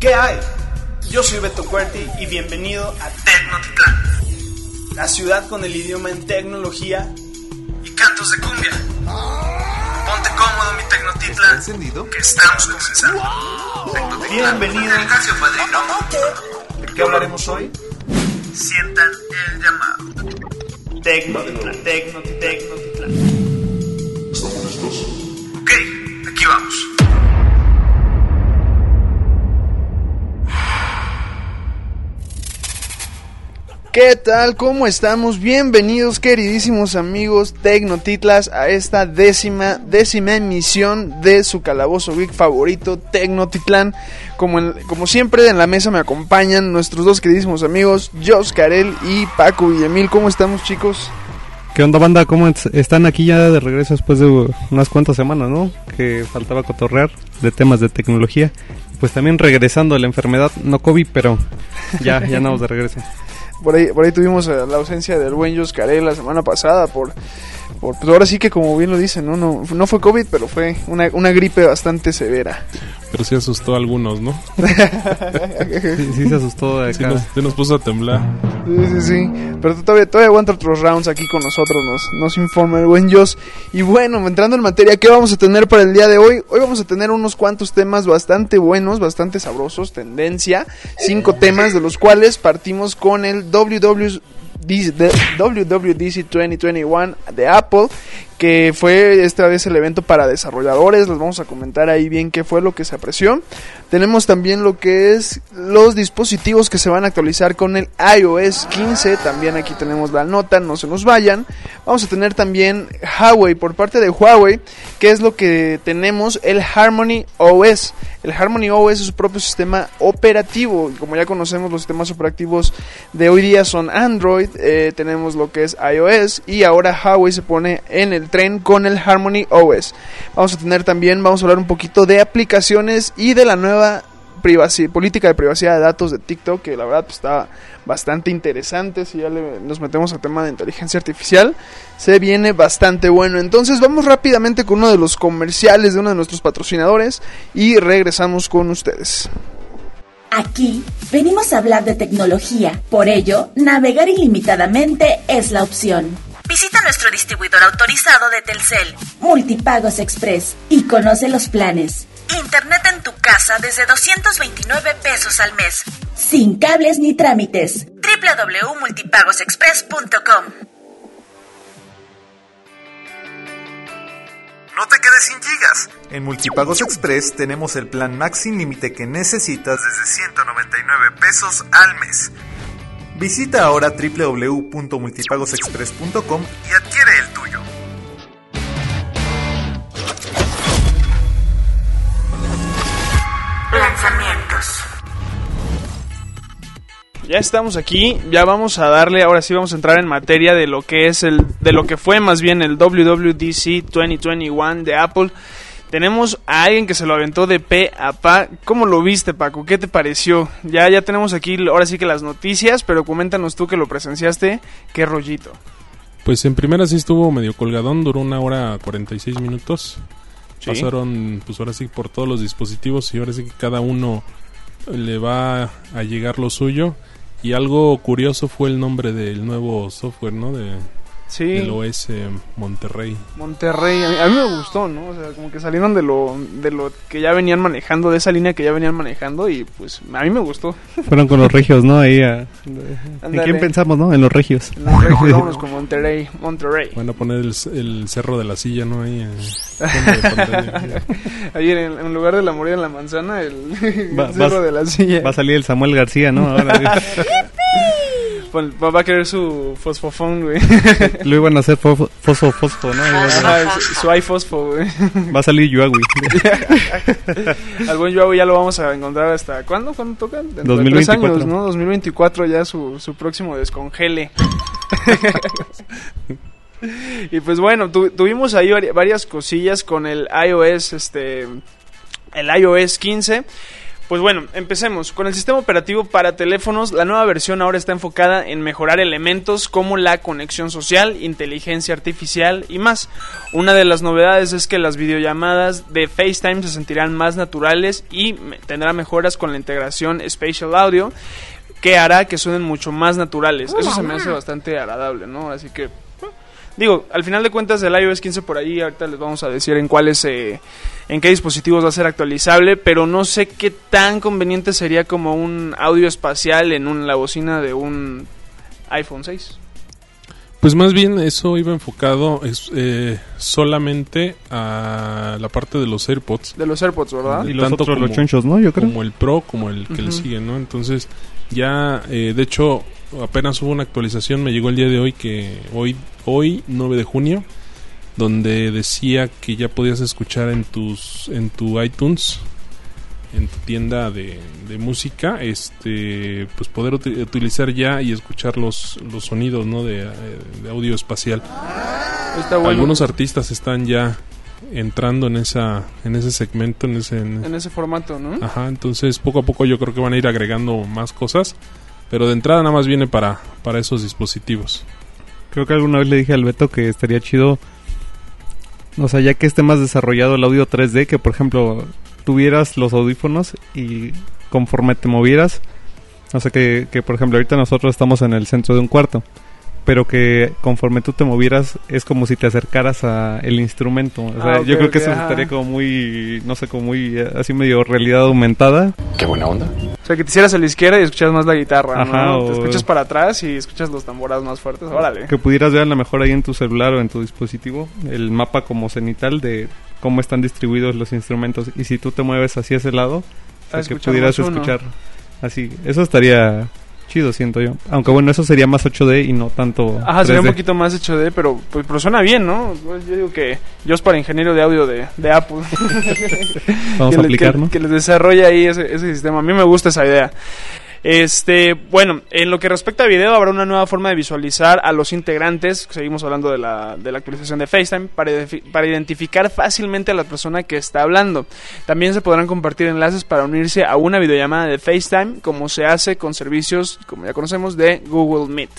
¿Qué hay? Yo soy Beto Cuerti y bienvenido a Tecnotitlán, la ciudad con el idioma en tecnología y cantos de cumbia. Ponte cómodo, mi Tecnotitlán, encendido? que estamos comenzando. Bienvenido. Gracias, padrino. ¿De qué hablaremos hoy? Sientan el llamado. Tecnotitlán, Tecnotitlán, Tecnotitlán. Ok, aquí vamos. ¿Qué tal? ¿Cómo estamos? Bienvenidos, queridísimos amigos Tecnotitlas, a esta décima, décima emisión de su calabozo geek favorito, Tecnotitlán. Como, en- como siempre, en la mesa me acompañan nuestros dos queridísimos amigos, Jos Carel y Paco Villamil. ¿Cómo estamos, chicos? ¿Qué onda, banda? ¿Cómo es- están aquí ya de regreso después de unas cuantas semanas, no? Que faltaba cotorrear de temas de tecnología. Pues también regresando a la enfermedad, no COVID, pero ya, ya andamos de regreso. Por ahí, por ahí tuvimos eh, la ausencia del buen Jos Carel la semana pasada por... por pues ahora sí que como bien lo dicen, ¿no? No, no fue COVID, pero fue una, una gripe bastante severa. Pero sí asustó a algunos, ¿no? Sí, sí se asustó de Sí acá. nos, sí nos puso a temblar. Sí, sí, sí. Pero todavía, todavía aguanta otros rounds aquí con nosotros, nos, nos informa el buen Jos. Y bueno, entrando en materia, ¿qué vamos a tener para el día de hoy? Hoy vamos a tener unos cuantos temas bastante buenos, bastante sabrosos, tendencia. Cinco temas, de los cuales partimos con el WW de- WWDC 2021 de Apple, que fue esta vez el evento para desarrolladores. Les vamos a comentar ahí bien qué fue lo que se apreció. Tenemos también lo que es los dispositivos que se van a actualizar con el iOS 15. También aquí tenemos la nota, no se nos vayan. Vamos a tener también Huawei por parte de Huawei, que es lo que tenemos el Harmony OS. El Harmony OS es su propio sistema operativo. Como ya conocemos, los sistemas operativos de hoy día son Android. eh, tenemos lo que es iOS. Y ahora Huawei se pone en el tren con el Harmony OS. Vamos a tener también, vamos a hablar un poquito de aplicaciones y de la nueva política de privacidad de datos de TikTok, que la verdad pues, está bastante interesante. Si ya nos metemos al tema de inteligencia artificial, se viene bastante bueno. Entonces vamos rápidamente con uno de los comerciales de uno de nuestros patrocinadores y regresamos con ustedes. Aquí venimos a hablar de tecnología, por ello, navegar ilimitadamente es la opción. Visita nuestro distribuidor autorizado de Telcel, Multipagos Express, y conoce los planes. Internet en tu casa desde 229 pesos al mes, sin cables ni trámites. www.multipagosexpress.com No te quedes sin gigas. En Multipagos Express tenemos el plan Max sin límite que necesitas desde 199 pesos al mes. Visita ahora www.multipagosexpress.com y adquiere el tuyo. Lanzamientos. Ya estamos aquí, ya vamos a darle, ahora sí vamos a entrar en materia de lo que es el, de lo que fue más bien el WWDC 2021 de Apple. Tenemos a alguien que se lo aventó de pe a pa. ¿Cómo lo viste, Paco? ¿Qué te pareció? Ya, ya tenemos aquí, ahora sí que las noticias, pero coméntanos tú que lo presenciaste, qué rollito. Pues en primera sí estuvo medio colgadón, duró una hora 46 minutos. Sí. Pasaron, pues ahora sí, por todos los dispositivos y ahora sí que cada uno le va a llegar lo suyo. Y algo curioso fue el nombre del nuevo software, ¿no? De, Sí. Del OS Monterrey. Monterrey, a mí, a mí me gustó, ¿no? O sea, como que salieron de lo, de lo que ya venían manejando, de esa línea que ya venían manejando y pues a mí me gustó. Fueron con los regios, ¿no? Ahí a- ¿En quién pensamos, no? En los regios. Nos vámonos con Monterrey, Monterrey. Van a poner el, el cerro de la silla, ¿no? Ahí. eh, de en, en lugar de la morida en la manzana, el, el Va- cerro vas- de la silla. Va a salir el Samuel García, ¿no? Ahora, Va a querer su fosfofón, güey. lo iban a hacer fosfo, fosfo, fosfo, ¿no? Ajá, su, su iFosfo, güey. va a salir Yuagui. Al buen Joao ya lo vamos a encontrar hasta... ¿Cuándo? ¿Cuándo tocan? Dentro de tres 2024. años, ¿no? 2024 ya su, su próximo descongele. y pues bueno, tu- tuvimos ahí vari- varias cosillas con el iOS, este... El iOS 15. Pues bueno, empecemos. Con el sistema operativo para teléfonos, la nueva versión ahora está enfocada en mejorar elementos como la conexión social, inteligencia artificial y más. Una de las novedades es que las videollamadas de FaceTime se sentirán más naturales y tendrá mejoras con la integración Spatial Audio que hará que suenen mucho más naturales. Eso se me hace bastante agradable, ¿no? Así que Digo, al final de cuentas el iOS 15 por ahí, ahorita les vamos a decir en cuáles, eh, en qué dispositivos va a ser actualizable, pero no sé qué tan conveniente sería como un audio espacial en un, la bocina de un iPhone 6. Pues más bien eso iba enfocado es, eh, solamente a la parte de los AirPods. De los AirPods, ¿verdad? Y los otros, los chonchos, ¿no? Yo creo. Como el Pro, como el que le sigue, ¿no? Entonces, ya, eh, de hecho, apenas hubo una actualización, me llegó el día de hoy, que hoy, hoy 9 de junio, donde decía que ya podías escuchar en tus en tu iTunes en tu tienda de, música este pues poder utilizar ya y escuchar los, los sonidos ¿no? de, audio espacial algunos artistas están ya entrando en esa en ese segmento en ese en ese formato no ajá entonces poco a poco yo creo que van a ir agregando más cosas pero de entrada nada más viene para, para esos dispositivos. Creo que alguna vez le dije al Beto que estaría chido, o sea, ya que esté más desarrollado el audio 3D, que por ejemplo tuvieras los audífonos y conforme te movieras, o sea, que, que por ejemplo ahorita nosotros estamos en el centro de un cuarto pero que conforme tú te movieras es como si te acercaras a el instrumento. O sea, ah, yo creo que eso estaría como muy, no sé, como muy eh, así medio realidad aumentada. Qué buena onda. O sea, que te hicieras a la izquierda y escuchas más la guitarra, ¿no? Te escuchas para atrás y escuchas los tamboras más fuertes, órale. Que pudieras ver a lo mejor ahí en tu celular o en tu dispositivo el mapa como cenital de cómo están distribuidos los instrumentos y si tú te mueves hacia ese lado, que pudieras escuchar así. Eso estaría chido, siento yo. Aunque bueno, eso sería más 8D y no tanto. Ajá, sería un poquito más 8D, pero, pues, pero suena bien, ¿no? Yo digo que yo es para ingeniero de audio de, de Apple. Vamos a aplicar, ¿no? Que les desarrolle ahí ese, ese sistema. A mí me gusta esa idea. Este, bueno, en lo que respecta a video, habrá una nueva forma de visualizar a los integrantes. Seguimos hablando de la, de la actualización de FaceTime para, para identificar fácilmente a la persona que está hablando. También se podrán compartir enlaces para unirse a una videollamada de FaceTime, como se hace con servicios, como ya conocemos, de Google Meet.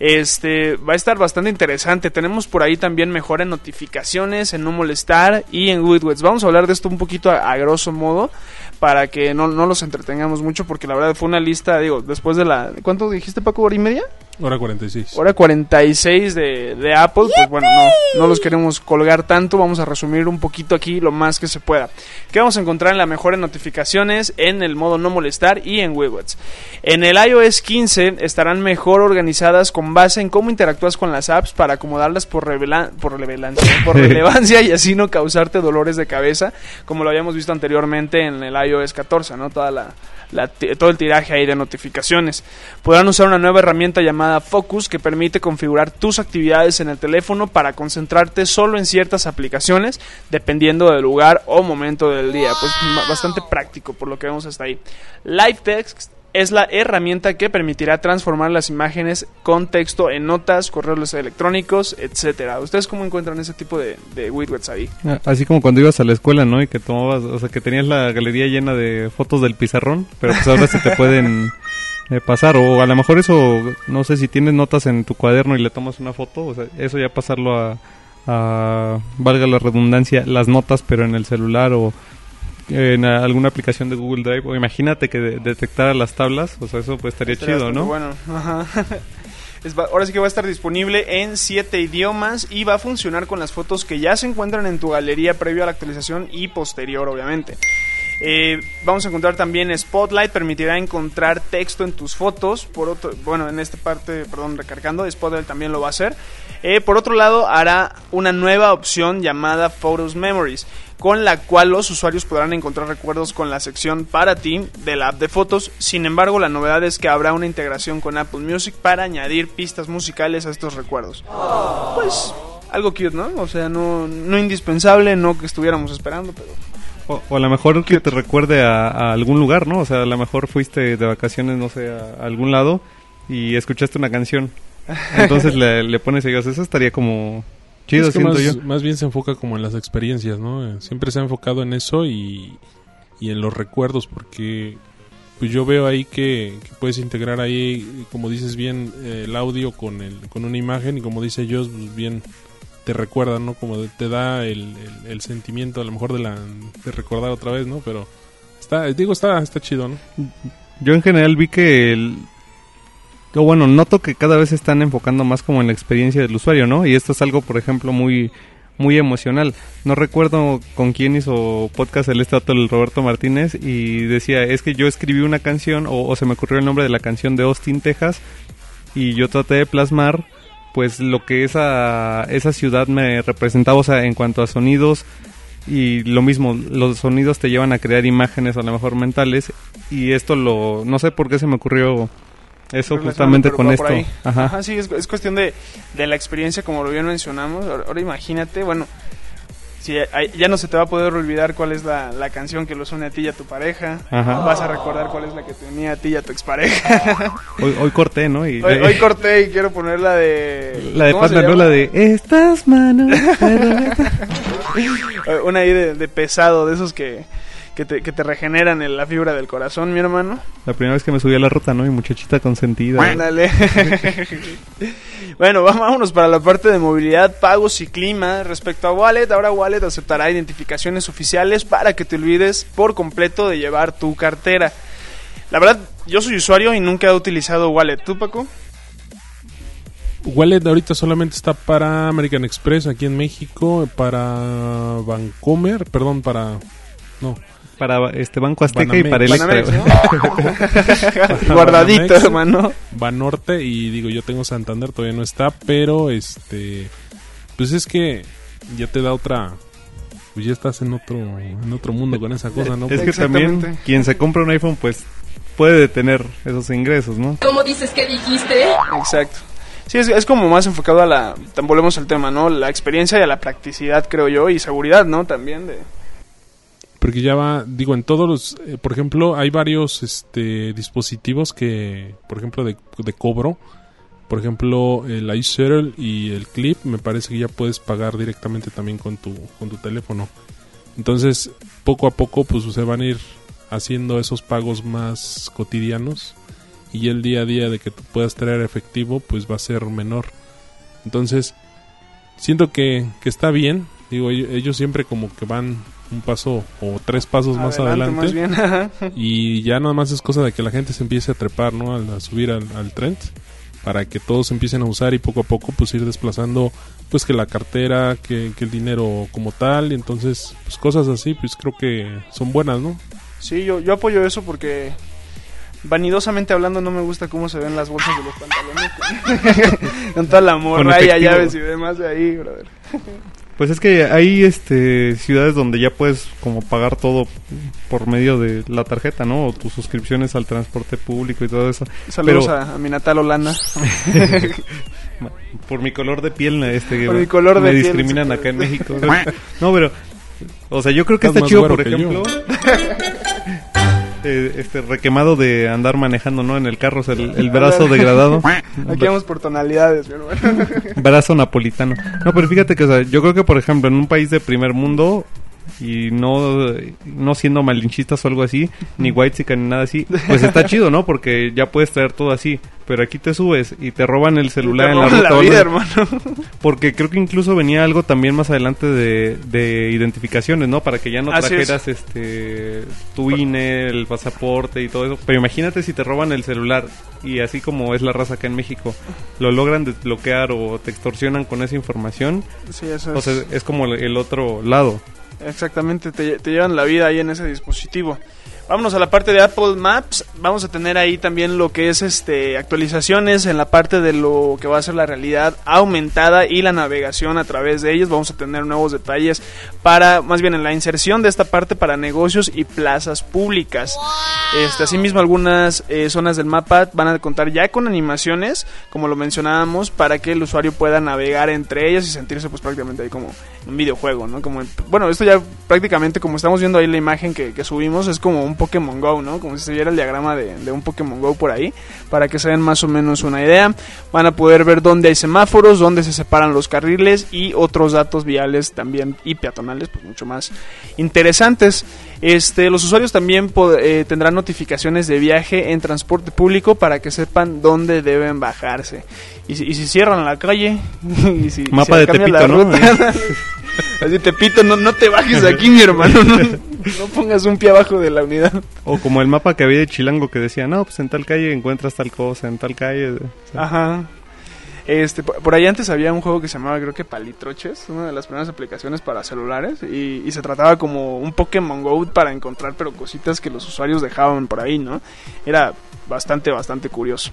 Este va a estar bastante interesante. Tenemos por ahí también mejora en notificaciones, en no molestar y en widgets. Vamos a hablar de esto un poquito a grosso modo para que no, no los entretengamos mucho, porque la verdad fue una lista, digo, después de la... ¿Cuánto dijiste, Paco? ¿Hora y media? Hora 46. Hora 46 de, de Apple, pues bueno, no, no los queremos colgar tanto, vamos a resumir un poquito aquí lo más que se pueda. ¿Qué vamos a encontrar en la mejora en notificaciones, en el modo no molestar y en widgets? En el iOS 15 estarán mejor organizadas con base en cómo interactúas con las apps para acomodarlas por, por, por relevancia y así no causarte dolores de cabeza, como lo habíamos visto anteriormente en el iOS 14, ¿no? Toda la todo el tiraje ahí de notificaciones. Podrán usar una nueva herramienta llamada Focus que permite configurar tus actividades en el teléfono para concentrarte solo en ciertas aplicaciones dependiendo del lugar o momento del día. Pues bastante práctico por lo que vemos hasta ahí. Live Text es la herramienta que permitirá transformar las imágenes con texto en notas, correos electrónicos, etcétera. ¿Ustedes cómo encuentran ese tipo de, widgets ahí? Ah, así como cuando ibas a la escuela, ¿no? Y que tomabas, o sea, que tenías la galería llena de fotos del pizarrón, pero pues ahora se te pueden eh, pasar. O a lo mejor eso, no sé, si tienes notas en tu cuaderno y le tomas una foto, o sea, eso ya pasarlo a, a valga la redundancia, las notas, pero en el celular o en alguna aplicación de Google Drive o imagínate que detectara las tablas, o sea, eso pues estaría, chido, ¿no? Bueno, ahora sí que va a estar disponible en siete idiomas y va a funcionar con las fotos que ya se encuentran en tu galería previo a la actualización y posterior, obviamente. Eh, vamos a encontrar también Spotlight, permitirá encontrar texto en tus fotos. Por otro, bueno, en esta parte, perdón, recargando, Spotlight también lo va a hacer. Eh, por otro lado, hará una nueva opción llamada Photos Memories con la cual los usuarios podrán encontrar recuerdos con la sección para ti de la app de fotos. Sin embargo, la novedad es que habrá una integración con Apple Music para añadir pistas musicales a estos recuerdos. Pues algo cute, ¿no? O sea, no, no indispensable, no que estuviéramos esperando, pero... O, a lo mejor que te recuerde a, algún lugar, ¿no? O sea, a lo mejor fuiste de vacaciones, no sé, a, algún lado y escuchaste una canción. Entonces le, le pones ellos, eso estaría como Chido, más, más bien se enfoca como en las experiencias, ¿no? Siempre se ha enfocado en eso y, y en los recuerdos, porque pues yo veo ahí que, que puedes integrar ahí, como dices bien, eh, el audio con, el, con una imagen y como dice ellos, pues bien te recuerda, ¿no? Como te da el, sentimiento a lo mejor de, la, de recordar otra vez, ¿no? Pero está, digo, está, está chido, ¿no? Yo en general vi que el... o bueno, noto que cada vez están enfocando más como en la experiencia del usuario, ¿no? Y esto es algo, por ejemplo, muy muy emocional. No recuerdo con quién hizo podcast el estato el Roberto Martínez y decía, es que yo escribí una canción o, o se me ocurrió el nombre de la canción de Austin, Texas y yo traté de plasmar pues lo que esa, esa ciudad me representaba, o sea, en cuanto a sonidos y lo mismo, los sonidos te llevan a crear imágenes a lo mejor mentales y esto lo, no sé por qué se me ocurrió eso justamente con esto. Ajá. Ajá, sí, es, es cuestión de, de la experiencia, como lo bien mencionamos. Ahora, ahora imagínate, bueno, si hay- ya no se te va a poder olvidar cuál es la, la canción que los une a ti y a tu pareja. Ajá. Vas a recordar cuál es la que te unía a ti y a tu expareja. Hoy, hoy corté, ¿no? Y, hoy, hoy corté y quiero poner la de... la de ¿cómo se Panda, ¿no? La de Estas manos. Eh, Una ahí de, de pesado, de esos que, que, te, que te regeneran en la fibra del corazón, mi hermano. la primera vez que me subí a la ruta, ¿no? Y muchachita consentida. Ándale. bueno, vámonos para la parte de movilidad, pagos y clima. Respecto a Wallet, ahora Wallet aceptará identificaciones oficiales para que te olvides por completo de llevar tu cartera. La verdad, yo soy usuario y nunca he utilizado Wallet. ¿Tú, Paco? Wallet ahorita solamente está para American Express aquí en México, para Vancomer, perdón, para... No, Para este Banco Azteca y para Electra. Banamex, ¿no? Guardadito, Banamex. hermano. Banorte y digo, yo tengo Santander, todavía no está, pero este... Pues es que ya te da otra... Pues ya estás en otro, en otro mundo con esa cosa, ¿no? Es que Exactamente. también quien se compra un iPhone, pues puede detener esos ingresos, ¿no? ¿Cómo dices que dijiste? Exacto. Sí, es, es como más enfocado a la... Volvemos al tema, ¿no? La experiencia y a la practicidad, creo yo, y seguridad, ¿no? También de... Porque ya va, digo, en todos los, eh, por ejemplo, hay varios este, dispositivos que, por ejemplo, de, cobro, por ejemplo, el iSettle y el Clip, me parece que ya puedes pagar directamente también con tu, con tu teléfono. Entonces, poco a poco, pues se van a ir haciendo esos pagos más cotidianos y el día a día de que tú puedas traer efectivo, pues va a ser menor. Entonces, siento que, que está bien. Digo, ellos siempre como que van un paso o tres pasos más adelante. más bien. ajá. Y ya nada más es cosa de que la gente se empiece a trepar, ¿no? A, subir al, al trend. Para que todos empiecen a usar y poco a poco pues ir desplazando pues que la cartera, que, que el dinero como tal. Y entonces pues cosas así pues creo que son buenas, ¿no? Sí, yo, yo apoyo eso porque vanidosamente hablando no me gusta cómo se ven las bolsas de los pantalones. Con toda la morralla, llaves y demás de ahí, brother. Pues es que hay este ciudades donde ya puedes como pagar todo por medio de la tarjeta, ¿no? O tus suscripciones al transporte público y todo eso. Saludos Pero- a, a mi natal Holanda. Por mi color de piel, este, Por mi color de me piel, discriminan acá en México. No, pero, o sea, yo creo que Estás está más chido, por ejemplo, eh, este requemado de andar manejando, ¿no? En el carro, sea, el, el brazo degradado, Aquí vamos por tonalidades, mi hermano. brazo napolitano. No, pero fíjate que, o sea, yo creo que, por ejemplo, en un país de primer mundo y no, no siendo malinchistas o algo así, ni white ni nada así, pues está chido, ¿no? Porque ya puedes traer todo así. Pero aquí te subes y te roban el celular Te en la ruta. la o vida, hermano. Porque creo que incluso venía algo también más adelante de, de identificaciones, ¿no? Para que ya no Así es. trajeras este tu INE, el pasaporte y todo eso. Pero imagínate si te roban el celular y así como es la raza acá en México, lo logran desbloquear o te extorsionan con esa información. Sí, eso O es. sea, es como el otro lado. Exactamente, te, llevan la vida ahí en ese dispositivo. Vámonos a la parte de Apple Maps. Vamos a tener ahí también lo que es este actualizaciones en la parte de lo que va a ser la realidad aumentada y la navegación a través de ellos. Vamos a tener nuevos detalles para, más bien en la inserción de esta parte para negocios y plazas públicas. Este, asimismo, algunas eh, zonas del mapa van a contar ya con animaciones, como lo mencionábamos, para que el usuario pueda navegar entre ellas y sentirse pues prácticamente ahí como un videojuego, ¿no? Como, bueno, esto ya prácticamente como estamos viendo ahí la imagen que, que subimos es como un Pokémon Go, ¿no? Como si se viera el diagrama de, de un Pokémon Go por ahí, para que se den más o menos una idea. Van a poder ver dónde hay semáforos, dónde se separan los carriles y otros datos viales también y peatonales, pues mucho más interesantes. Este, los usuarios también eh, tendrán notificaciones de viaje en transporte público para que sepan dónde deben bajarse. Y si, y si cierran la calle, y si, Mapa si de cambia la Tepito, ¿no? ruta, así Tepito, no, no te bajes aquí, mi hermano. No, no pongas un pie abajo de la unidad. O como el mapa que había de Chilango que decía, no, pues en tal calle encuentras tal cosa, en tal calle... o sea, Ajá. Este, por, por ahí antes había un juego que se llamaba, creo que Palitroches, una de las primeras aplicaciones para celulares, y, y se trataba como un Pokémon Go para encontrar, pero cositas que los usuarios dejaban por ahí, ¿no? Era bastante, bastante curioso.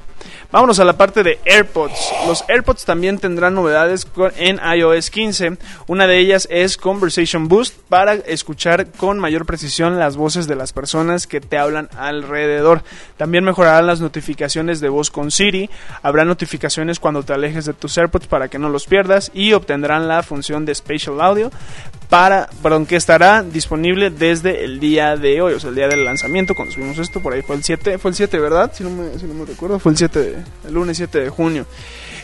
Vámonos a la parte de AirPods. Los AirPods también tendrán novedades en iOS 15. Una de ellas es Conversation Boost para escuchar con mayor precisión las voces de las personas que te hablan alrededor. También mejorarán las notificaciones de voz con Siri. Habrá notificaciones cuando te alejes de tus AirPods para que no los pierdas y obtendrán la función de Spatial Audio para, perdón, que estará disponible desde el día de hoy, o sea, el día del lanzamiento, cuando subimos esto, por ahí fue el 7, fue el 7, ¿verdad? Si no me, si no me recuerdo, fue el 7, de- el lunes 7 de junio.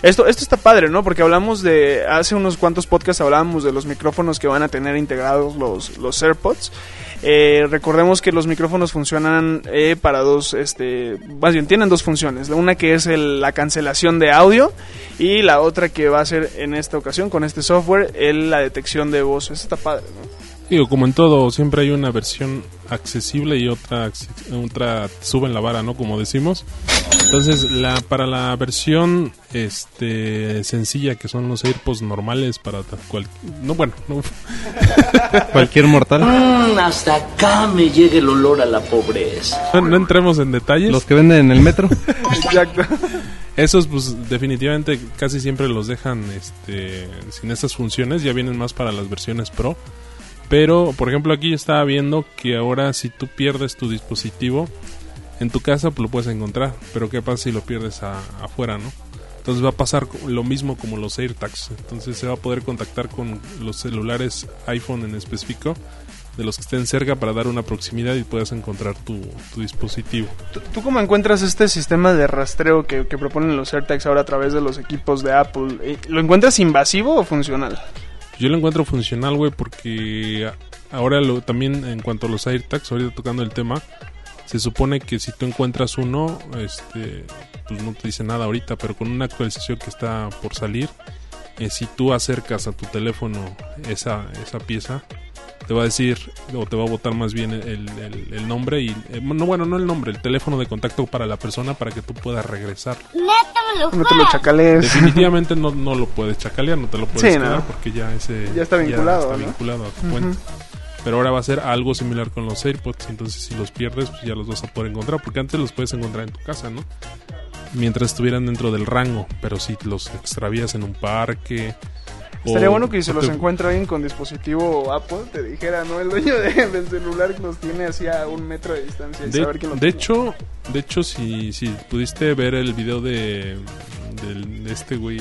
Esto, esto está padre, ¿no? Porque hablamos de, hace unos cuantos podcasts hablábamos de los micrófonos que van a tener integrados los, los AirPods. Eh, recordemos que los micrófonos funcionan eh, para dos, este, más bien tienen dos funciones. La Una que es el- la cancelación de audio y la otra que va a ser en esta ocasión con este software el- la detección de voz. Eso está padre. Digo, como en todo, siempre hay una versión accesible y otra otra suben la vara, ¿no? Como decimos. Entonces, la para la versión este sencilla que son los AirPods normales para cual no bueno, no, Cualquier mortal. Mm, hasta acá me llega el olor a la pobreza. no, no entremos en detalles. Los que venden en el metro. Exacto. Esos pues definitivamente casi siempre los dejan este sin estas funciones, ya vienen más para las versiones Pro. Pero, por ejemplo, aquí estaba viendo que ahora si tú pierdes tu dispositivo en tu casa, pues lo puedes encontrar. Pero ¿qué pasa si lo pierdes afuera, no? Entonces va a pasar lo mismo como los AirTags. Entonces se va a poder contactar con los celulares iPhone en específico de los que estén cerca para dar una proximidad y puedas encontrar tu, dispositivo. ¿Tú, tú cómo encuentras este sistema de rastreo que, que proponen los AirTags ahora a través de los equipos de Apple? Eh, ¿Lo encuentras invasivo o funcional? Yo lo encuentro funcional, güey, porque ahora lo, también en cuanto a los AirTags, ahorita tocando el tema, se supone que si tú encuentras uno, este, pues no te dice nada ahorita, pero con una actualización que está por salir, eh, si tú acercas a tu teléfono esa, esa pieza, te va a decir, o te va a botar más bien el, el- el nombre y, eh, no, bueno, no el nombre, el teléfono de contacto para la persona para que tú puedas regresar. No te lo chacales. Definitivamente no, no lo puedes chacalear, no te lo puedes Sí, quedar no. porque ya ese Ya está vinculado, está ¿no? vinculado a tu cuenta. Pero ahora va a ser algo similar con los AirPods, entonces si los pierdes pues ya los vas a poder encontrar, porque antes los puedes encontrar en tu casa, ¿no? Mientras estuvieran dentro del rango, pero si los extravías en un parque Estaría bueno que si o los te- encuentra alguien con dispositivo Apple, te dijera, ¿no? El dueño de- del celular los tiene así a un metro de distancia y De, saber quién lo de tiene. hecho, de hecho si, si pudiste ver el video de, del- de este güey,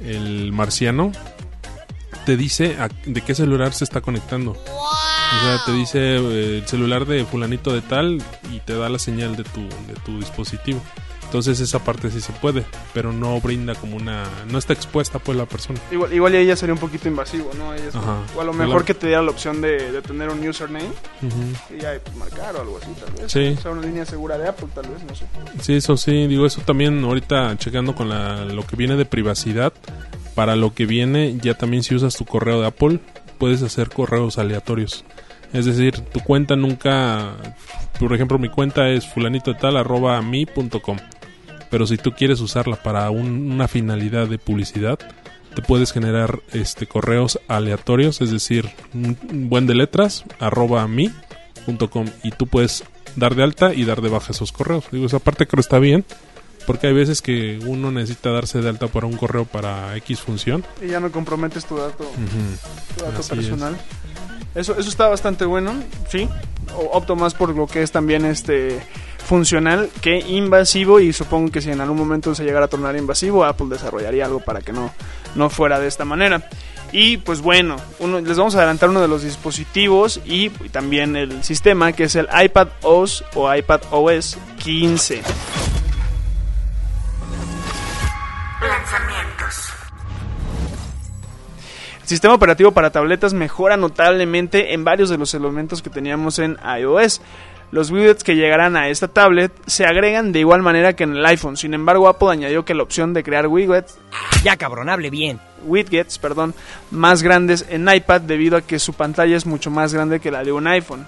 el, el marciano, te dice a- de qué celular se está conectando. O sea, te dice eh, el celular de fulanito de tal y te da la señal de tu, de tu dispositivo. Entonces esa parte sí se puede, pero no brinda como una... No está expuesta pues la persona. Igual, igual ya sería un poquito invasivo, ¿no? Es- Ajá. O a lo Claro. mejor que te diera la opción de, de tener un username y ya pues, marcar o algo así, tal vez. Sí. O sea, una línea segura de Apple, tal vez, no sé. Sí, eso sí, digo, eso también ahorita checando con la, lo que viene de privacidad, para lo que viene ya también si usas tu correo de Apple, puedes hacer correos aleatorios. Es decir, tu cuenta nunca, por ejemplo, mi cuenta es fulanito de tal arroba mi punto com. Pero si tú quieres usarla para un- una finalidad de publicidad, te puedes generar este correos aleatorios, es decir, un buen de letras, arroba mi punto com, y tú puedes dar de alta y dar de baja esos correos. Digo, esa parte creo está bien, porque hay veces que uno necesita darse de alta para un correo para X función. Y ya no comprometes tu dato, tu dato Así personal. Eso, eso está bastante bueno, sí. O- opto más por lo que es también este funcional que invasivo y supongo que si en algún momento se llegara a tornar invasivo, Apple desarrollaría algo para que no, no fuera de esta manera. Y pues bueno, uno, les vamos a adelantar uno de los dispositivos y, y también el sistema que es el iPad OS o iPad OS 15. Lanzamientos. El sistema operativo para tabletas mejora notablemente en varios de los elementos que teníamos en iOS. Los widgets que llegarán a esta tablet se agregan de igual manera que en el iPhone. Sin embargo, Apple añadió que la opción de crear widgets, Ya cabrón, hable bien. widgets perdón, más grandes en iPad debido a que su pantalla es mucho más grande que la de un iPhone.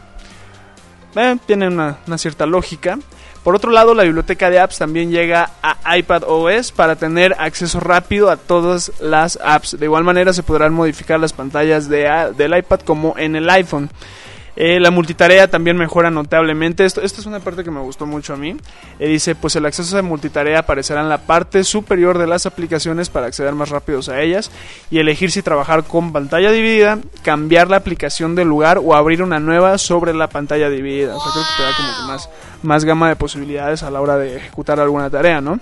Eh, tiene una, una cierta lógica. Por otro lado, la biblioteca de apps también llega a iPad OS para tener acceso rápido a todas las apps. De igual manera se podrán modificar las pantallas de del iPad como en el iPhone. Eh, la multitarea también mejora notablemente. Esto, esto es una parte que me gustó mucho a mí. Eh, dice, pues el acceso a multitarea aparecerá en la parte superior de las aplicaciones para acceder más rápidos a ellas y elegir si trabajar con pantalla dividida, cambiar la aplicación de lugar o abrir una nueva sobre la pantalla dividida. O sea, creo que te da como que más, más gama de posibilidades a la hora de ejecutar alguna tarea, ¿no?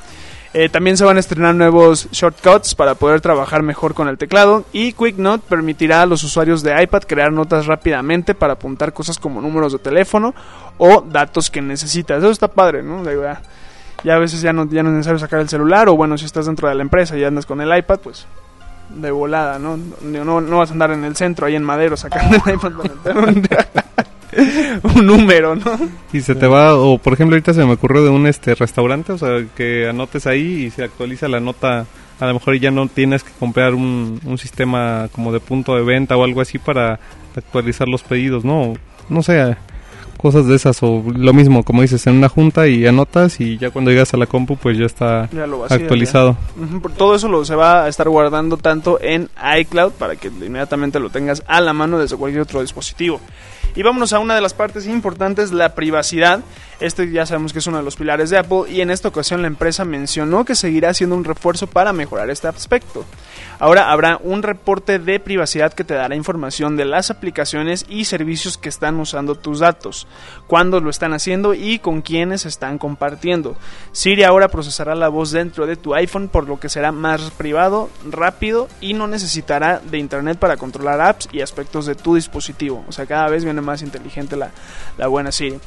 Eh, también se van a estrenar nuevos shortcuts para poder trabajar mejor con el teclado y QuickNote permitirá a los usuarios de iPad crear notas rápidamente para apuntar cosas como números de teléfono o datos que necesitas. Eso está padre, ¿no? De verdad. Ya a veces ya no, ya no es necesario sacar el celular o bueno, si estás dentro de la empresa y andas con el iPad, pues de volada, ¿no? No, no, vas a andar en el centro ahí en Madero sacando el iPad para meter un, número, ¿no? Y se te va, o por ejemplo ahorita se me ocurrió de un este restaurante, o sea, que anotes ahí y se actualiza la nota, a lo mejor ya no tienes que comprar un, un sistema como de punto de venta o algo así para actualizar los pedidos, ¿no? No sé, cosas de esas, o lo mismo, como dices, en una junta y anotas y ya cuando llegas a la compu pues ya está Ya lo vacías, actualizado. Todo eso lo se va a estar guardando tanto en iCloud para que inmediatamente lo tengas a la mano desde cualquier otro dispositivo. Y vámonos a una de las partes importantes, la privacidad. Este ya sabemos que es uno de los pilares de Apple y en esta ocasión la empresa mencionó que seguirá haciendo un refuerzo para mejorar este aspecto. Ahora habrá un reporte de privacidad que te dará información de las aplicaciones y servicios que están usando tus datos, cuándo lo están haciendo y con quiénes están compartiendo. Siri ahora procesará la voz dentro de tu iPhone por lo que será más privado, rápido y no necesitará de internet para controlar apps y aspectos de tu dispositivo. O sea, cada vez viene más inteligente la, la buena Siri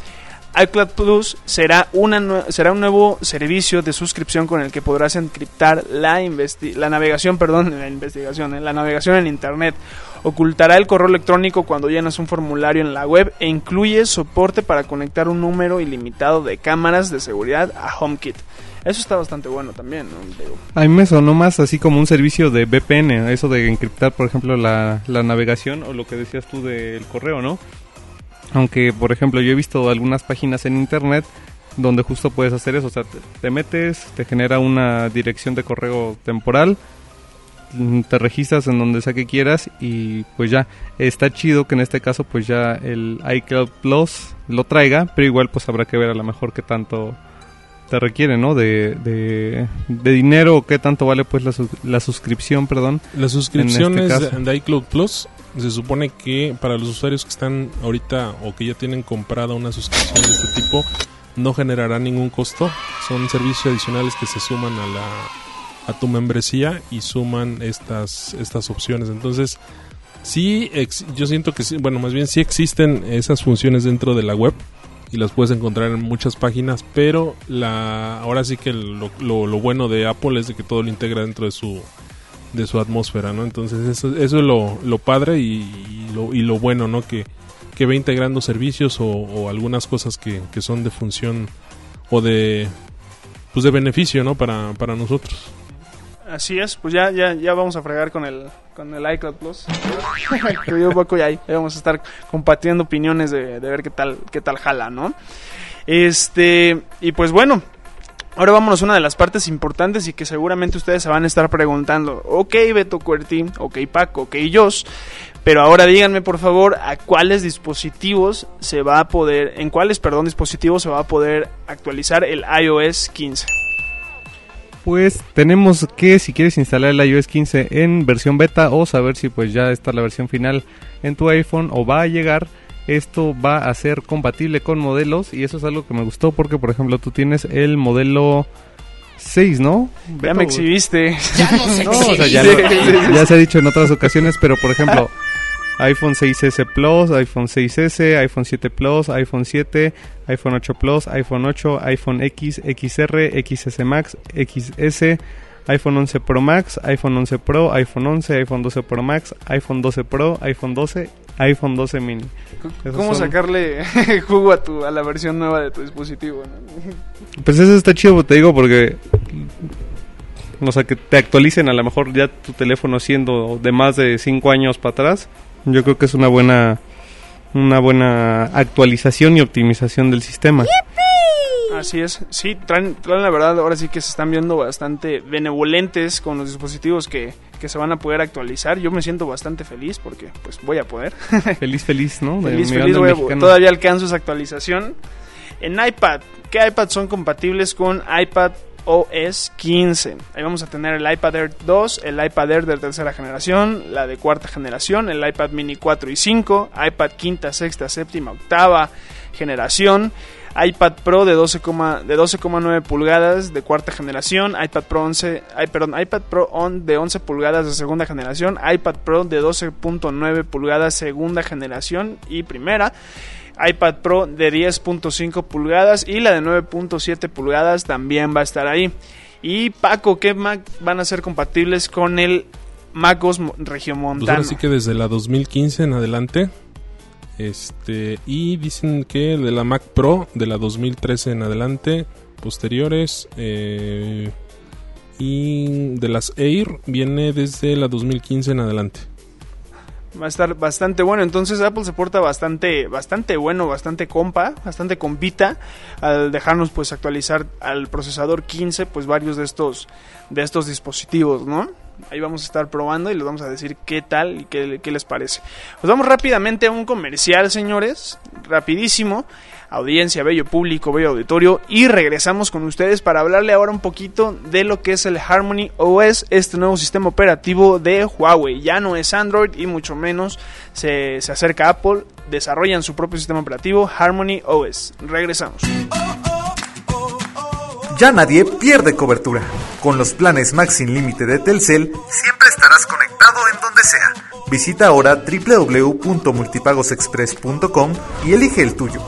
iCloud Plus será, una será un nuevo servicio de suscripción con el que podrás encriptar la, la navegación, perdón, la investigación, eh, la navegación en Internet. Ocultará el correo electrónico cuando llenas un formulario en la web e incluye soporte para conectar un número ilimitado de cámaras de seguridad a HomeKit. Eso está bastante bueno también, ¿no? Digo, A mí me sonó más así como un servicio de VPN, eso de encriptar, por ejemplo, la, la navegación o lo que decías tú del correo, ¿no? Aunque, por ejemplo, yo he visto algunas páginas en internet donde justo puedes hacer eso, o sea, te, te metes, te genera una dirección de correo temporal, mm, te registras en donde sea que quieras y pues ya, está chido que en este caso pues ya el iCloud Plus lo traiga, pero igual pues habrá que ver a lo mejor qué tanto te requiere, ¿no? De, de, de dinero o qué tanto vale pues la, la suscripción, perdón. Las suscripciones este de, de iCloud Plus se supone que para los usuarios que están ahorita o que ya tienen comprada una suscripción de este tipo no generará ningún costo. Son servicios adicionales que se suman a la a tu membresía y suman estas estas opciones. Entonces, sí yo siento que sí, bueno, más bien sí existen esas funciones dentro de la web y las puedes encontrar en muchas páginas, pero la ahora sí que lo, lo, lo bueno de Apple es de que todo lo integra dentro de su de su atmósfera, ¿no? Entonces eso, es lo, lo padre y, y lo, y lo bueno, ¿no? Que, que va integrando servicios o, algunas cosas que, que son de función o de pues de beneficio, ¿no? Para, para nosotros. Así es, pues ya, ya, ya vamos a fregar con el, con el iCloud Plus. Que yo poco ya ahí, ahí vamos a estar compartiendo opiniones de, de ver qué tal, qué tal jala, ¿no? Este, y pues bueno, ahora vámonos a una de las partes importantes y que seguramente ustedes se van a estar preguntando. Ok, Beto Cuerti, ok, Paco, ok, Josh. Pero ahora díganme por favor a cuáles dispositivos se va a poder, en cuáles, perdón, dispositivos se va a poder actualizar el iOS 15. Pues tenemos que si quieres instalar el iOS 15 en versión beta o saber si pues ya está la versión final en tu iPhone o va a llegar, esto va a ser compatible con modelos y eso es algo que me gustó porque por ejemplo tú tienes el modelo 6, ¿no? Ya me exhibiste. No, o sea, ya, lo- ya se ha dicho en otras ocasiones, pero por ejemplo, iPhone 6S Plus, iPhone 6S, iPhone 7 Plus, iPhone 7, iPhone 8 Plus, iPhone 8, iPhone X, XR, XS Max, XS, iPhone 11 Pro Max, iPhone 11 Pro, iPhone 11, iPhone 12 Pro Max, iPhone 12 Pro, iPhone 12, iPhone 12 mini. Esos ¿Cómo son- sacarle jugo a, tu, a la versión nueva de tu dispositivo? no? Pues eso está chido, te digo, porque. O sea, que te actualicen a lo mejor ya tu teléfono siendo de más de 5 años para atrás. Yo creo que es una buena. Una buena actualización y optimización del sistema. Así es, sí, traen, traen la verdad, ahora sí que se están viendo bastante benevolentes con los dispositivos que, que se van a poder actualizar. Yo me siento bastante feliz porque pues voy a poder. Feliz, feliz, ¿no? De feliz, feliz, voy todavía alcanzo esa actualización. En iPad, ¿qué iPads son compatibles con iPad OS 15? Ahí vamos a tener el iPad Air 2, el iPad Air de tercera generación, la de cuarta generación, el iPad Mini 4 y 5, iPad quinta, sexta, séptima, octava generación, iPad Pro de 12,9 de 12,9 pulgadas de cuarta generación, iPad Pro 11, ay, perdón, iPad Pro on de 11 pulgadas de segunda generación, iPad Pro de 12.9 pulgadas segunda generación y primera, iPad Pro de 10.5 pulgadas y la de 9.7 pulgadas también va a estar ahí. Y Paco, ¿qué Mac van a ser compatibles con el MacOS Mo- Pues Regiomontano? ahora sí que desde la 2015 en adelante. Este, y dicen que de la Mac Pro de la 2013 en adelante, posteriores, eh, y de las Air viene desde la 2015 en adelante. Va a estar bastante bueno. Entonces Apple se porta bastante, bastante bueno, bastante compa, bastante compita al dejarnos pues actualizar al procesador 15 pues varios de estos, de estos dispositivos, ¿no? Ahí vamos a estar probando y les vamos a decir qué tal y qué, qué les parece. Pues vamos rápidamente a un comercial, señores. Rapidísimo. Audiencia, bello público, bello auditorio. Y regresamos con ustedes para hablarle ahora un poquito de lo que es el Harmony OS, este nuevo sistema operativo de Huawei. Ya no es Android y mucho menos se, se acerca a Apple. Desarrollan su propio sistema operativo, Harmony OS. Regresamos. Ya nadie pierde cobertura. Con los planes Max sin límite de Telcel, siempre estarás conectado en donde sea. Visita ahora www.multipagosexpress.com y elige el tuyo.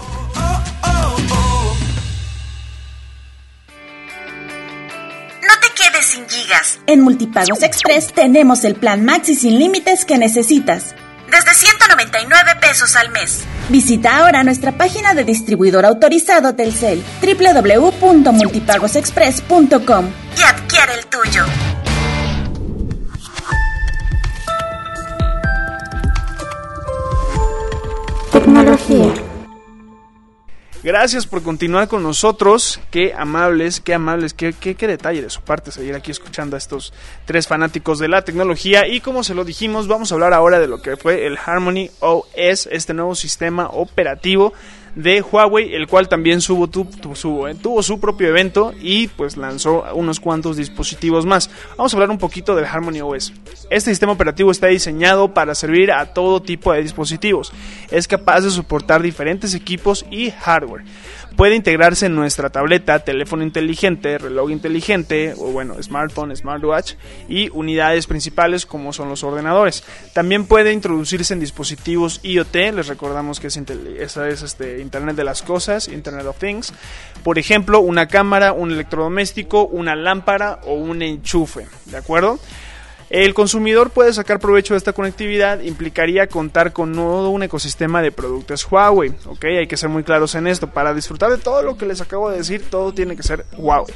No te quedes sin gigas. En Multipagos Express tenemos el plan Maxi sin límites que necesitas. Desde 199 pesos al mes. Visita ahora nuestra página de distribuidor autorizado Telcel www.multipagosexpress.com y adquiere el tuyo. Tecnología. Gracias por continuar con nosotros. Qué amables, qué amables, qué, qué, qué detalle de su parte seguir aquí escuchando a estos tres fanáticos de la tecnología. Y como se lo dijimos, vamos a hablar ahora de lo que fue el Harmony OS, este nuevo sistema operativo de Huawei, el cual también subo tu- tu- eh, tuvo su propio evento y pues lanzó unos cuantos dispositivos más. Vamos a hablar un poquito del Harmony OS. Este sistema operativo está diseñado para servir a todo tipo de dispositivos. Es capaz de soportar diferentes equipos y hardware. Puede integrarse en nuestra tableta, teléfono inteligente, reloj inteligente o bueno, smartphone, smartwatch y unidades principales como son los ordenadores. También puede introducirse en dispositivos IoT, les recordamos que es, esa es este, Internet de las Cosas, Internet of Things. Por ejemplo, una cámara, un electrodoméstico, una lámpara o un enchufe, ¿de acuerdo? El consumidor puede sacar provecho de esta conectividad, implicaría contar con todo un ecosistema de productos Huawei, ¿ok? Hay que ser muy claros en esto. Para disfrutar de todo lo que les acabo de decir, todo tiene que ser Huawei.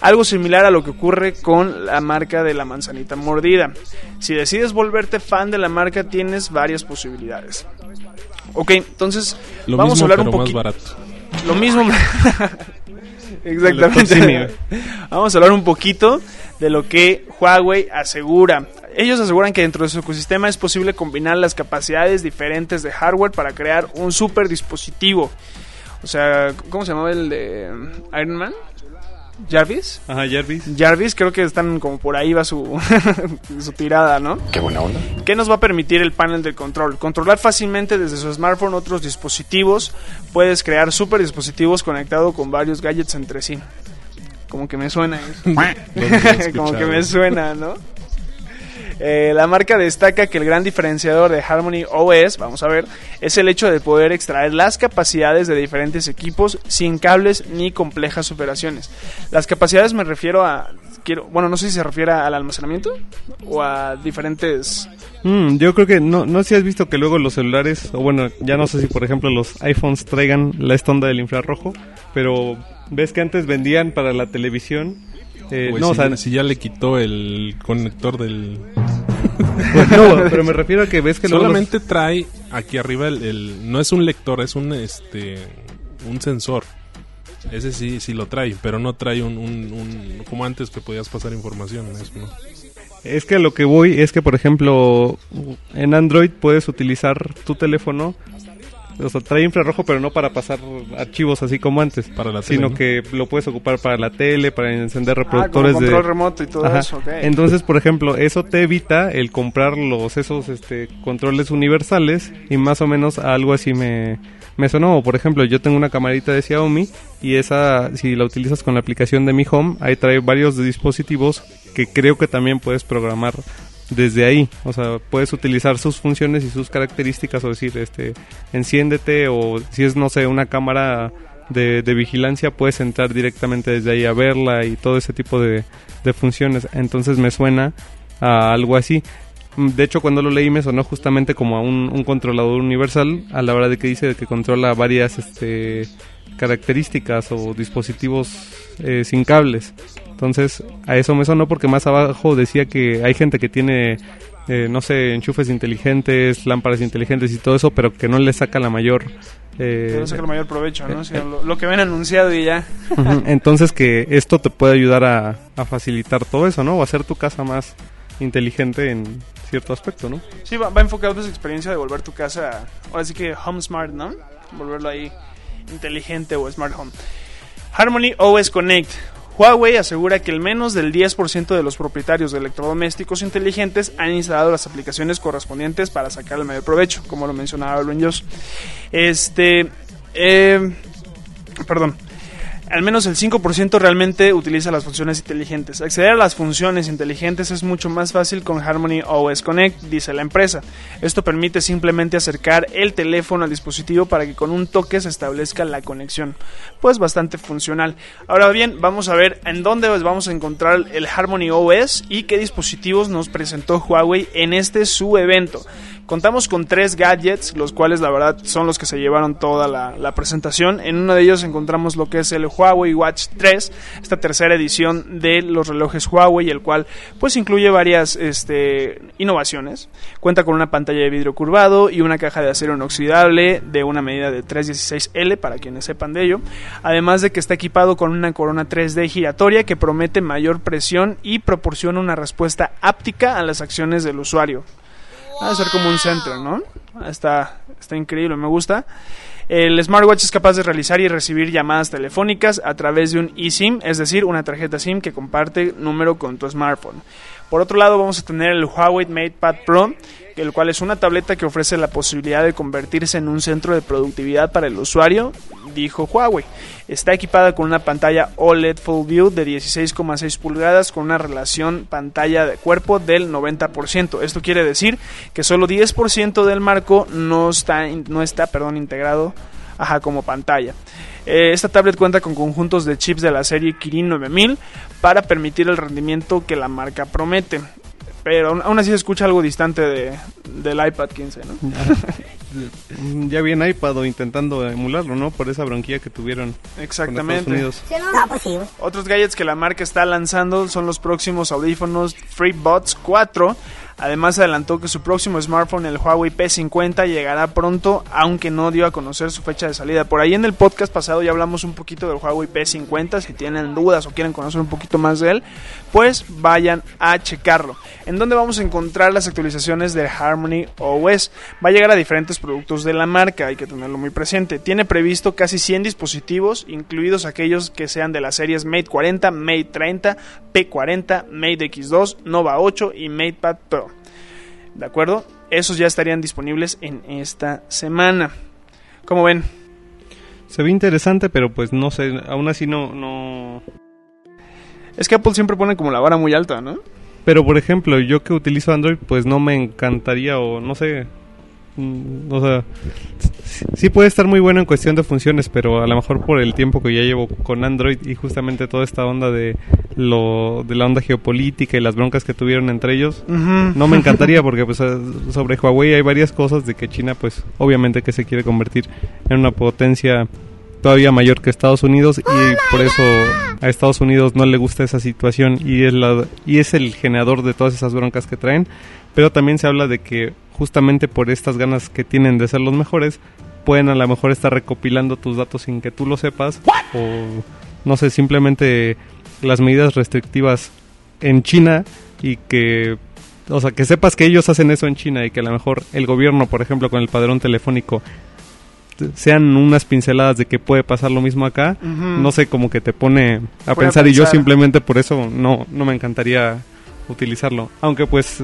Algo similar a lo que ocurre con la marca de la manzanita mordida. Si decides volverte fan de la marca, tienes varias posibilidades. Ok, entonces Lo vamos mismo, a hablar un poquito. Lo mismo. Exactamente. Vamos a hablar un poquito de lo que Huawei asegura. Ellos aseguran que dentro de su ecosistema es posible combinar las capacidades diferentes de hardware para crear un super dispositivo. O sea, ¿cómo se llamaba el de Iron Man? Jarvis. Ajá, Jarvis. Jarvis, creo que están como por ahí va su, su tirada, ¿no? Qué buena onda. ¿Qué nos va a permitir el panel de control? Controlar fácilmente desde su smartphone otros dispositivos. Puedes crear super dispositivos conectados con varios gadgets entre sí. Como que me suena eso. ¿Dónde lo he como que me suena, ¿no? Eh, la marca destaca que el gran diferenciador de Harmony OS, vamos a ver, es el hecho de poder extraer las capacidades de diferentes equipos sin cables ni complejas operaciones. Las capacidades me refiero a, quiero, bueno, no sé si se refiere al almacenamiento o a diferentes... Mm, yo creo que no, no sé si has visto que luego los celulares, o bueno, ya no sé si por ejemplo los iPhones traigan la esta onda del infrarrojo, pero ves que antes vendían para la televisión. eh, Güey, no, o si, sea, si ya le quitó el conector del... pues no, pero me refiero a que ves que los- Solamente trae aquí arriba el, el- No es un lector, es un este un sensor. Ese sí, sí lo trae, pero no trae un, un- un- como antes que podías pasar información. eso no. Es que a lo que voy es que, por ejemplo, en Android puedes utilizar tu teléfono, o sea, trae infrarrojo, pero no para pasar archivos así como antes, Para la tele, sino ¿no? que lo puedes ocupar para la tele, para encender Ah, como reproductores control de... remoto y todo Ajá. eso. Entonces, por ejemplo, eso te evita el comprar los esos este controles universales y más o menos algo así me me sonó. Por ejemplo, yo tengo una camarita de Xiaomi y esa si la utilizas con la aplicación de Mi Home, ahí trae varios dispositivos que creo que también puedes programar desde ahí, o sea, puedes utilizar sus funciones y sus características o decir, este, enciéndete o si es, no sé, una cámara de, de vigilancia, puedes entrar directamente desde ahí a verla y todo ese tipo de, funciones. Entonces me suena a algo así. De hecho, cuando lo leí me sonó justamente como a un, un controlador universal a la hora de que dice que controla varias este, características o dispositivos eh, sin cables. Entonces, a eso me sonó porque más abajo decía que hay gente que tiene, eh, no sé, enchufes inteligentes, lámparas inteligentes y todo eso, pero que no le saca la mayor... eh, Que no saca el mayor provecho, ¿no? Sino lo, lo que ven anunciado y ya. Entonces que esto te puede ayudar a, a facilitar todo eso, ¿no? O hacer tu casa más inteligente en cierto aspecto, ¿no? Sí, va, va enfocado a esa experiencia de volver tu casa, ahora sí que home smart, ¿no? Volverlo ahí inteligente o smart home. Harmony OS Connect. Huawei asegura que el menos del 10% de los propietarios de electrodomésticos inteligentes han instalado las aplicaciones correspondientes para sacar el mayor provecho, como lo mencionaba Alvin. Este, eh, perdón, al menos el 5% realmente utiliza las funciones inteligentes. Acceder a las funciones inteligentes es mucho más fácil con Harmony OS Connect, dice la empresa. Esto permite simplemente acercar el teléfono al dispositivo para que con un toque se establezca la conexión. Pues bastante funcional. Ahora bien, vamos a ver en dónde vamos a encontrar el Harmony OS y qué dispositivos nos presentó Huawei en este su evento. Contamos con tres gadgets, los cuales la verdad son los que se llevaron toda la, presentación. En uno de ellos encontramos lo que es el Huawei Watch 3, esta tercera edición de los relojes Huawei, el cual pues incluye varias este, innovaciones. Cuenta con una pantalla de vidrio curvado y una caja de acero inoxidable de una medida de 316L para quienes sepan de ello. Además de que está equipado con una corona 3D giratoria que promete mayor presión y proporciona una respuesta áptica a las acciones del usuario. Va a ser como un center, ¿no? Está, está increíble, me gusta. El smartwatch es capaz de realizar y recibir llamadas telefónicas a través de un eSIM, es decir, una tarjeta SIM que comparte número con tu smartphone. Por otro lado, vamos a tener el Huawei MatePad Pro, el cual es una tableta que ofrece la posibilidad de convertirse en un centro de productividad para el usuario, dijo Huawei. Está equipada con una pantalla OLED Full View de 16,6 pulgadas con una relación pantalla de cuerpo del 90%. Esto quiere decir que solo 10% del marco no está, no está perdón, integrado ajá, como pantalla. Eh, esta tablet cuenta con conjuntos de chips de la serie Kirin 9000 para permitir el rendimiento que la marca promete. Pero aún- así se escucha algo distante de, del iPad 15, ¿no? Mm, Ya bien iPad o intentando emularlo, ¿no? Por esa bronquilla que tuvieron con Exactamente. Estados Unidos. Otros gadgets que la marca está lanzando son los próximos audífonos FreeBuds 4. Además adelantó que su próximo smartphone, el Huawei P50, llegará pronto, aunque no dio a conocer su fecha de salida. Por ahí en el podcast pasado ya hablamos un poquito del Huawei P50. Si tienen dudas o quieren conocer un poquito más de él, pues vayan a checarlo. ¿En dónde vamos a encontrar las actualizaciones de Harmony OS? Va a llegar a diferentes productos de la marca, hay que tenerlo muy presente. Tiene previsto casi 100 dispositivos, incluidos aquellos que sean de las series Mate 40, Mate 30, P40, Mate X2, Nova 8 y MatePad Pro. ¿De acuerdo? Esos ya estarían disponibles en esta semana. ¿Cómo ven? Se ve interesante, pero pues no sé, aún así no... no... Es que Apple siempre pone como la vara muy alta, ¿no? Pero por ejemplo, yo que utilizo Android, pues no me encantaría o no sé. Mm, O sea, sí- puede estar muy bueno en cuestión de funciones, pero a lo mejor por el tiempo que ya llevo con Android y justamente toda esta onda de lo de la onda geopolítica y las broncas que tuvieron entre ellos, no me encantaría porque pues eh, sobre Huawei hay varias cosas de que China pues obviamente que se quiere convertir en una potencia todavía mayor que Estados Unidos y por eso a Estados Unidos no le gusta esa situación y es la y es el generador de todas esas broncas que traen, pero también se habla de que justamente por estas ganas que tienen de ser los mejores pueden a lo mejor estar recopilando tus datos sin que tú lo sepas o no sé, simplemente las medidas restrictivas en China y que o sea, que sepas que ellos hacen eso en China y que a lo mejor el gobierno, por ejemplo, con el padrón telefónico sean unas pinceladas de que puede pasar lo mismo acá, no sé, como que te pone a pensar y yo simplemente por eso no no me encantaría utilizarlo, aunque pues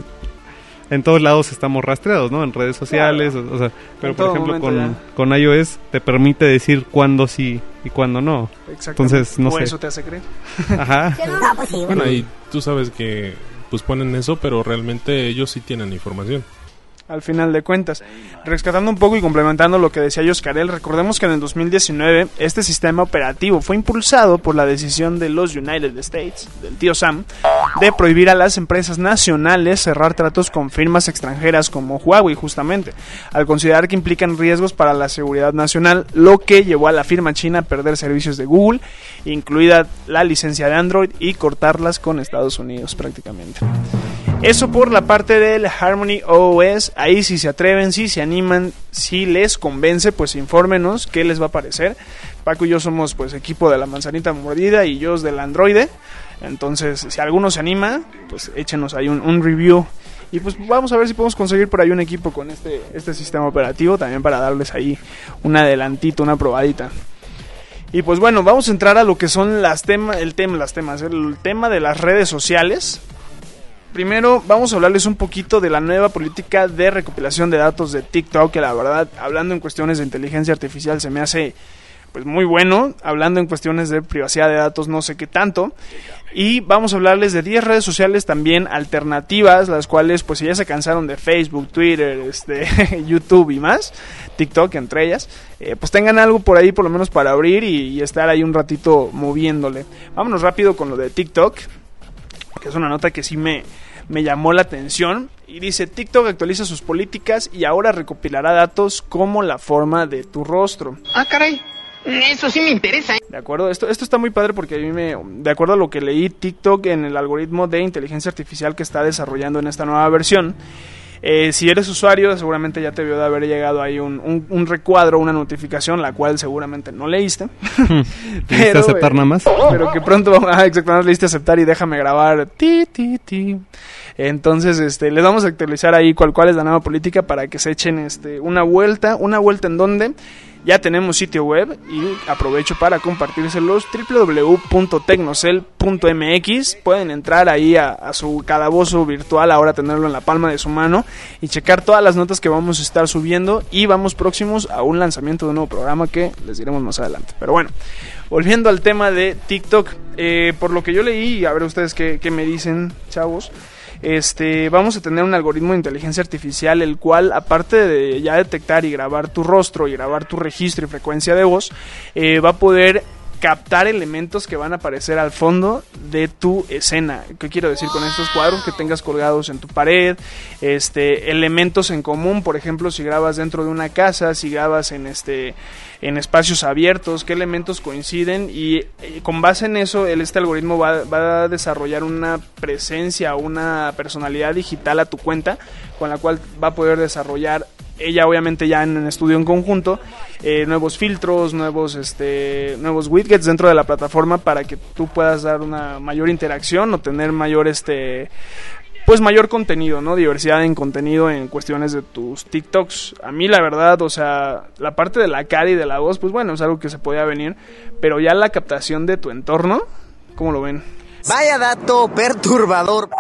en todos lados estamos rastreados, ¿no? En redes sociales, o, o sea, pero En por ejemplo con, con iOS te permite decir cuándo sí y cuándo no. Entonces, no O sé. eso te hace creer. Ajá. Bueno, y tú sabes que pues ponen eso, pero realmente ellos sí tienen información. Al final de cuentas. Rescatando un poco y complementando lo que decía Yoscarel, recordemos que en el 2019 este sistema operativo fue impulsado por la decisión de los United States, del tío Sam, de prohibir a las empresas nacionales cerrar tratos con firmas extranjeras como Huawei justamente, al considerar que implican riesgos para la seguridad nacional, lo que llevó a la firma china a perder servicios de Google, incluida la licencia de Android y cortarlas con Estados Unidos prácticamente. Eso por la parte del Harmony OS. Ahí si se atreven, si se animan, si les convence, pues infórmenos qué les va a parecer. Paco y yo somos pues equipo de la manzanita mordida y yo del androide. Entonces, si alguno se anima, pues échenos ahí un, un review. Y pues vamos a ver si podemos conseguir por ahí un equipo con este, este sistema operativo también para darles ahí un adelantito, una probadita. Y pues bueno, vamos a entrar a lo que son las temas, el tema, las temas, el tema de las redes sociales. Primero vamos a hablarles un poquito de la nueva política de recopilación de datos de TikTok, que la verdad, hablando en cuestiones de inteligencia artificial, se me hace pues muy bueno, hablando en cuestiones de privacidad de datos, no sé qué tanto. Y vamos a hablarles de 10 redes sociales también alternativas, las cuales pues si ya se cansaron de Facebook, Twitter, este, YouTube y más, TikTok entre ellas, eh, pues tengan algo por ahí por lo menos para abrir y, y estar ahí un ratito moviéndole. Vámonos rápido con lo de TikTok que es una nota que sí me, me llamó la atención. Y dice, TikTok actualiza sus políticas y ahora recopilará datos como la forma de tu rostro. Ah, caray. Eso sí me interesa. ¿eh? ¿De acuerdo? Esto, esto está muy padre porque a mí me... De acuerdo a lo que leí, TikTok en el algoritmo de inteligencia artificial que está desarrollando en esta nueva versión, eh, si eres usuario, seguramente ya te vio de haber llegado ahí un, un- un recuadro, una notificación, la cual seguramente no leíste. ¿Leíste aceptar eh, nada más? Pero que pronto, ah, exactamente, leíste aceptar y déjame grabar. Ti, ti, ti. Entonces, este, les vamos a actualizar ahí cuál, cuál es la nueva política para que se echen este, una vuelta. Una vuelta en donde ya tenemos sitio web y aprovecho para compartírselos www.tecnocel.mx. Pueden entrar ahí a, su calabozo virtual, ahora tenerlo en la palma de su mano y checar todas las notas que vamos a estar subiendo. Y vamos próximos a un lanzamiento de un nuevo programa que les diremos más adelante. Pero bueno, volviendo al tema de TikTok, eh, por lo que yo leí, a ver ustedes qué, qué me dicen, chavos. Este, vamos a tener un algoritmo de inteligencia artificial el cual aparte de ya detectar y grabar tu rostro y grabar tu registro y frecuencia de voz eh, va a poder captar elementos que van a aparecer al fondo de tu escena. ¿Qué quiero decir con estos cuadros que tengas colgados en tu pared? Este, elementos en común, por ejemplo, si grabas dentro de una casa, si grabas en este en espacios abiertos, qué elementos coinciden y eh, con base en eso el, este algoritmo va, va a desarrollar una presencia, una personalidad digital a tu cuenta con la cual va a poder desarrollar ella obviamente ya en estudio en conjunto eh, nuevos filtros, nuevos este nuevos widgets dentro de la plataforma para que tú puedas dar una mayor interacción o tener mayor este pues mayor contenido, ¿no? Diversidad en contenido en cuestiones de tus TikToks. A mí la verdad, o sea, la parte de la cara y de la voz, pues bueno, es algo que se podía venir, pero ya la captación de tu entorno, ¿cómo lo ven? Vaya dato perturbador.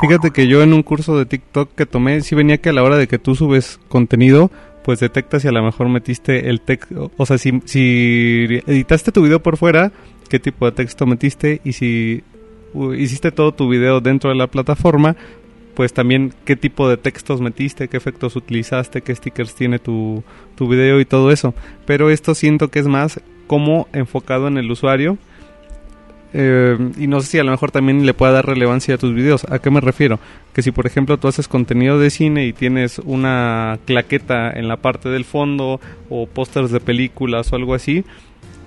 Fíjate que yo en un curso de TikTok que tomé, sí venía que a la hora de que tú subes contenido, pues detecta si a lo mejor metiste el texto, o sea, si, si editaste tu video por fuera, qué tipo de texto metiste y si hiciste todo tu video dentro de la plataforma, pues también qué tipo de textos metiste, qué efectos utilizaste, qué stickers tiene tu, tu video y todo eso. Pero esto siento que es más como enfocado en el usuario. Eh, y no sé si a lo mejor también le pueda dar relevancia a tus videos. ¿A qué me refiero? Que si por ejemplo tú haces contenido de cine y tienes una claqueta en la parte del fondo o pósters de películas o algo así,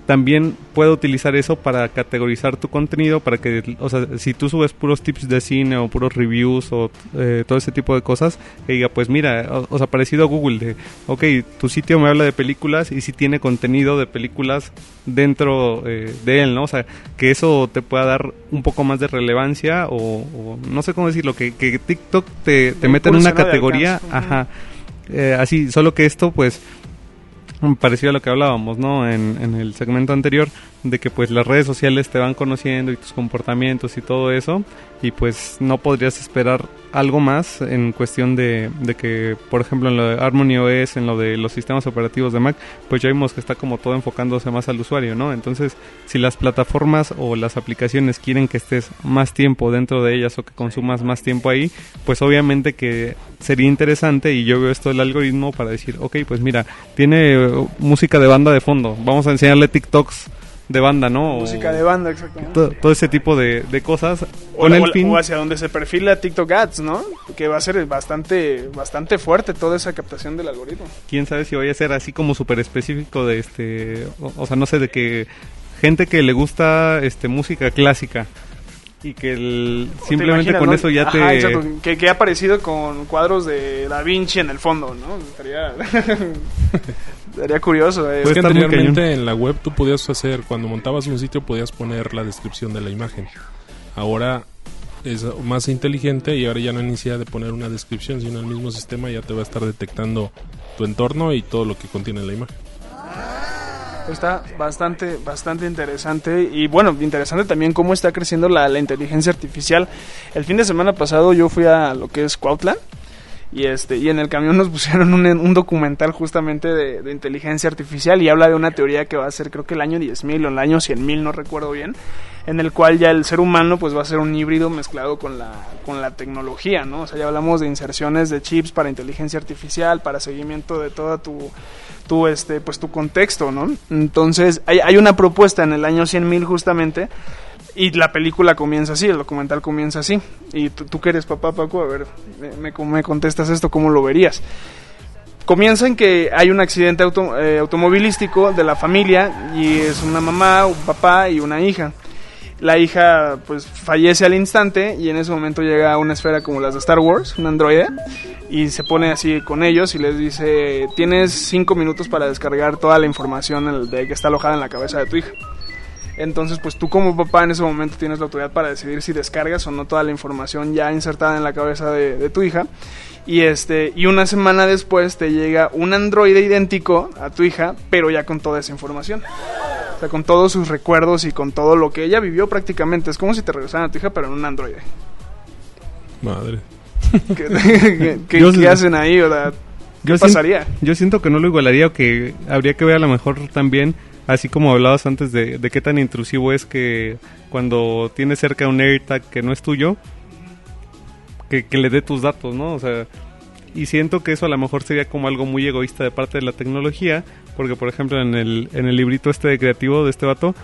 también puedo utilizar eso para categorizar tu contenido, para que, o sea, si tú subes puros tips de cine o puros reviews o eh, todo ese tipo de cosas, que diga, pues mira, o, sea, parecido a Google, de, ok, tu sitio me habla de películas y si tiene contenido de películas dentro eh, de él, ¿no? O sea, que eso te pueda dar un poco más de relevancia o, no sé cómo decirlo, que, que TikTok te, te meta en una categoría, ajá, eh, así, solo que esto, pues parecido a lo que hablábamos, ¿no? En, en, el segmento anterior, de que pues las redes sociales te van conociendo y tus comportamientos y todo eso, y pues no podrías esperar algo más en cuestión de, de que, por ejemplo, en lo de Harmony OS, en lo de los sistemas operativos de Mac, pues ya vimos que está como todo enfocándose más al usuario, ¿no? Entonces, si las plataformas o las aplicaciones quieren que estés más tiempo dentro de ellas o que consumas más tiempo ahí, pues obviamente que sería interesante y yo veo esto del algoritmo para decir, ok, pues mira, tiene música de banda de fondo, vamos a enseñarle TikToks de banda, ¿no? Música de banda, exactamente. Todo, ese tipo de, de cosas. O, el fin... hacia donde se perfila TikTok Ads, ¿no? Que va a ser bastante bastante fuerte toda esa captación del algoritmo. Quién sabe si vaya a ser así como súper específico de este. O, sea, no sé, de que gente que le gusta este música clásica y que simplemente con eso ya te... Que, que, ha aparecido con cuadros de Da Vinci en el fondo, ¿no? Estaría, Estaría curioso. Eh. que anteriormente en la web tú podías hacer, cuando montabas un sitio podías poner la descripción de la imagen. Ahora es más inteligente y ahora ya no inicia de poner una descripción, sino el mismo sistema ya te va a estar detectando tu entorno y todo lo que contiene la imagen. Está bastante, bastante interesante y bueno, interesante también cómo está creciendo la, la inteligencia artificial. El fin de semana pasado yo fui a lo que es Cuautla y este y en el camión nos pusieron un, un documental justamente de, inteligencia artificial y habla de una teoría que va a ser creo que el año 10.000 o el año 100.000, no recuerdo bien, en el cual ya el ser humano pues va a ser un híbrido mezclado con la, con la tecnología, ¿no? O sea, ya hablamos de inserciones de chips para inteligencia artificial, para seguimiento de toda tu tu este pues tu contexto, ¿no? Entonces, hay, hay una propuesta en el año 100.000 justamente y la película comienza así, el documental comienza así. Y tú, tú que eres papá, Paco, a ver, me, me contestas esto, ¿cómo lo verías? Comienza en que hay un accidente auto, eh, automovilístico de la familia y es una mamá, un papá y una hija. La hija pues fallece al instante y en ese momento llega una esfera como las de Star Wars, un androide, y se pone así con ellos y les dice, tienes cinco minutos para descargar toda la información de que está alojada en la cabeza de tu hija. Entonces, pues tú como papá en ese momento tienes la autoridad para decidir si descargas o no toda la información ya insertada en la cabeza de, tu hija. Y este, y una semana después te llega un androide idéntico a tu hija, pero ya con toda esa información. O sea, con todos sus recuerdos y con todo lo que ella vivió prácticamente. Es como si te regresaran a tu hija, pero en un androide. Madre. ¿Qué, hacen ahí? ¿Qué pasaría? yo siento que no lo igualaría o que habría que ver a lo mejor también Así como hablabas antes de, de qué tan intrusivo es que cuando tienes cerca un AirTag que no es tuyo, que, le dé tus datos, ¿no? O sea, y siento que eso a lo mejor sería como algo muy egoísta de parte de la tecnología, porque por ejemplo en el, en el librito este de creativo de este vato,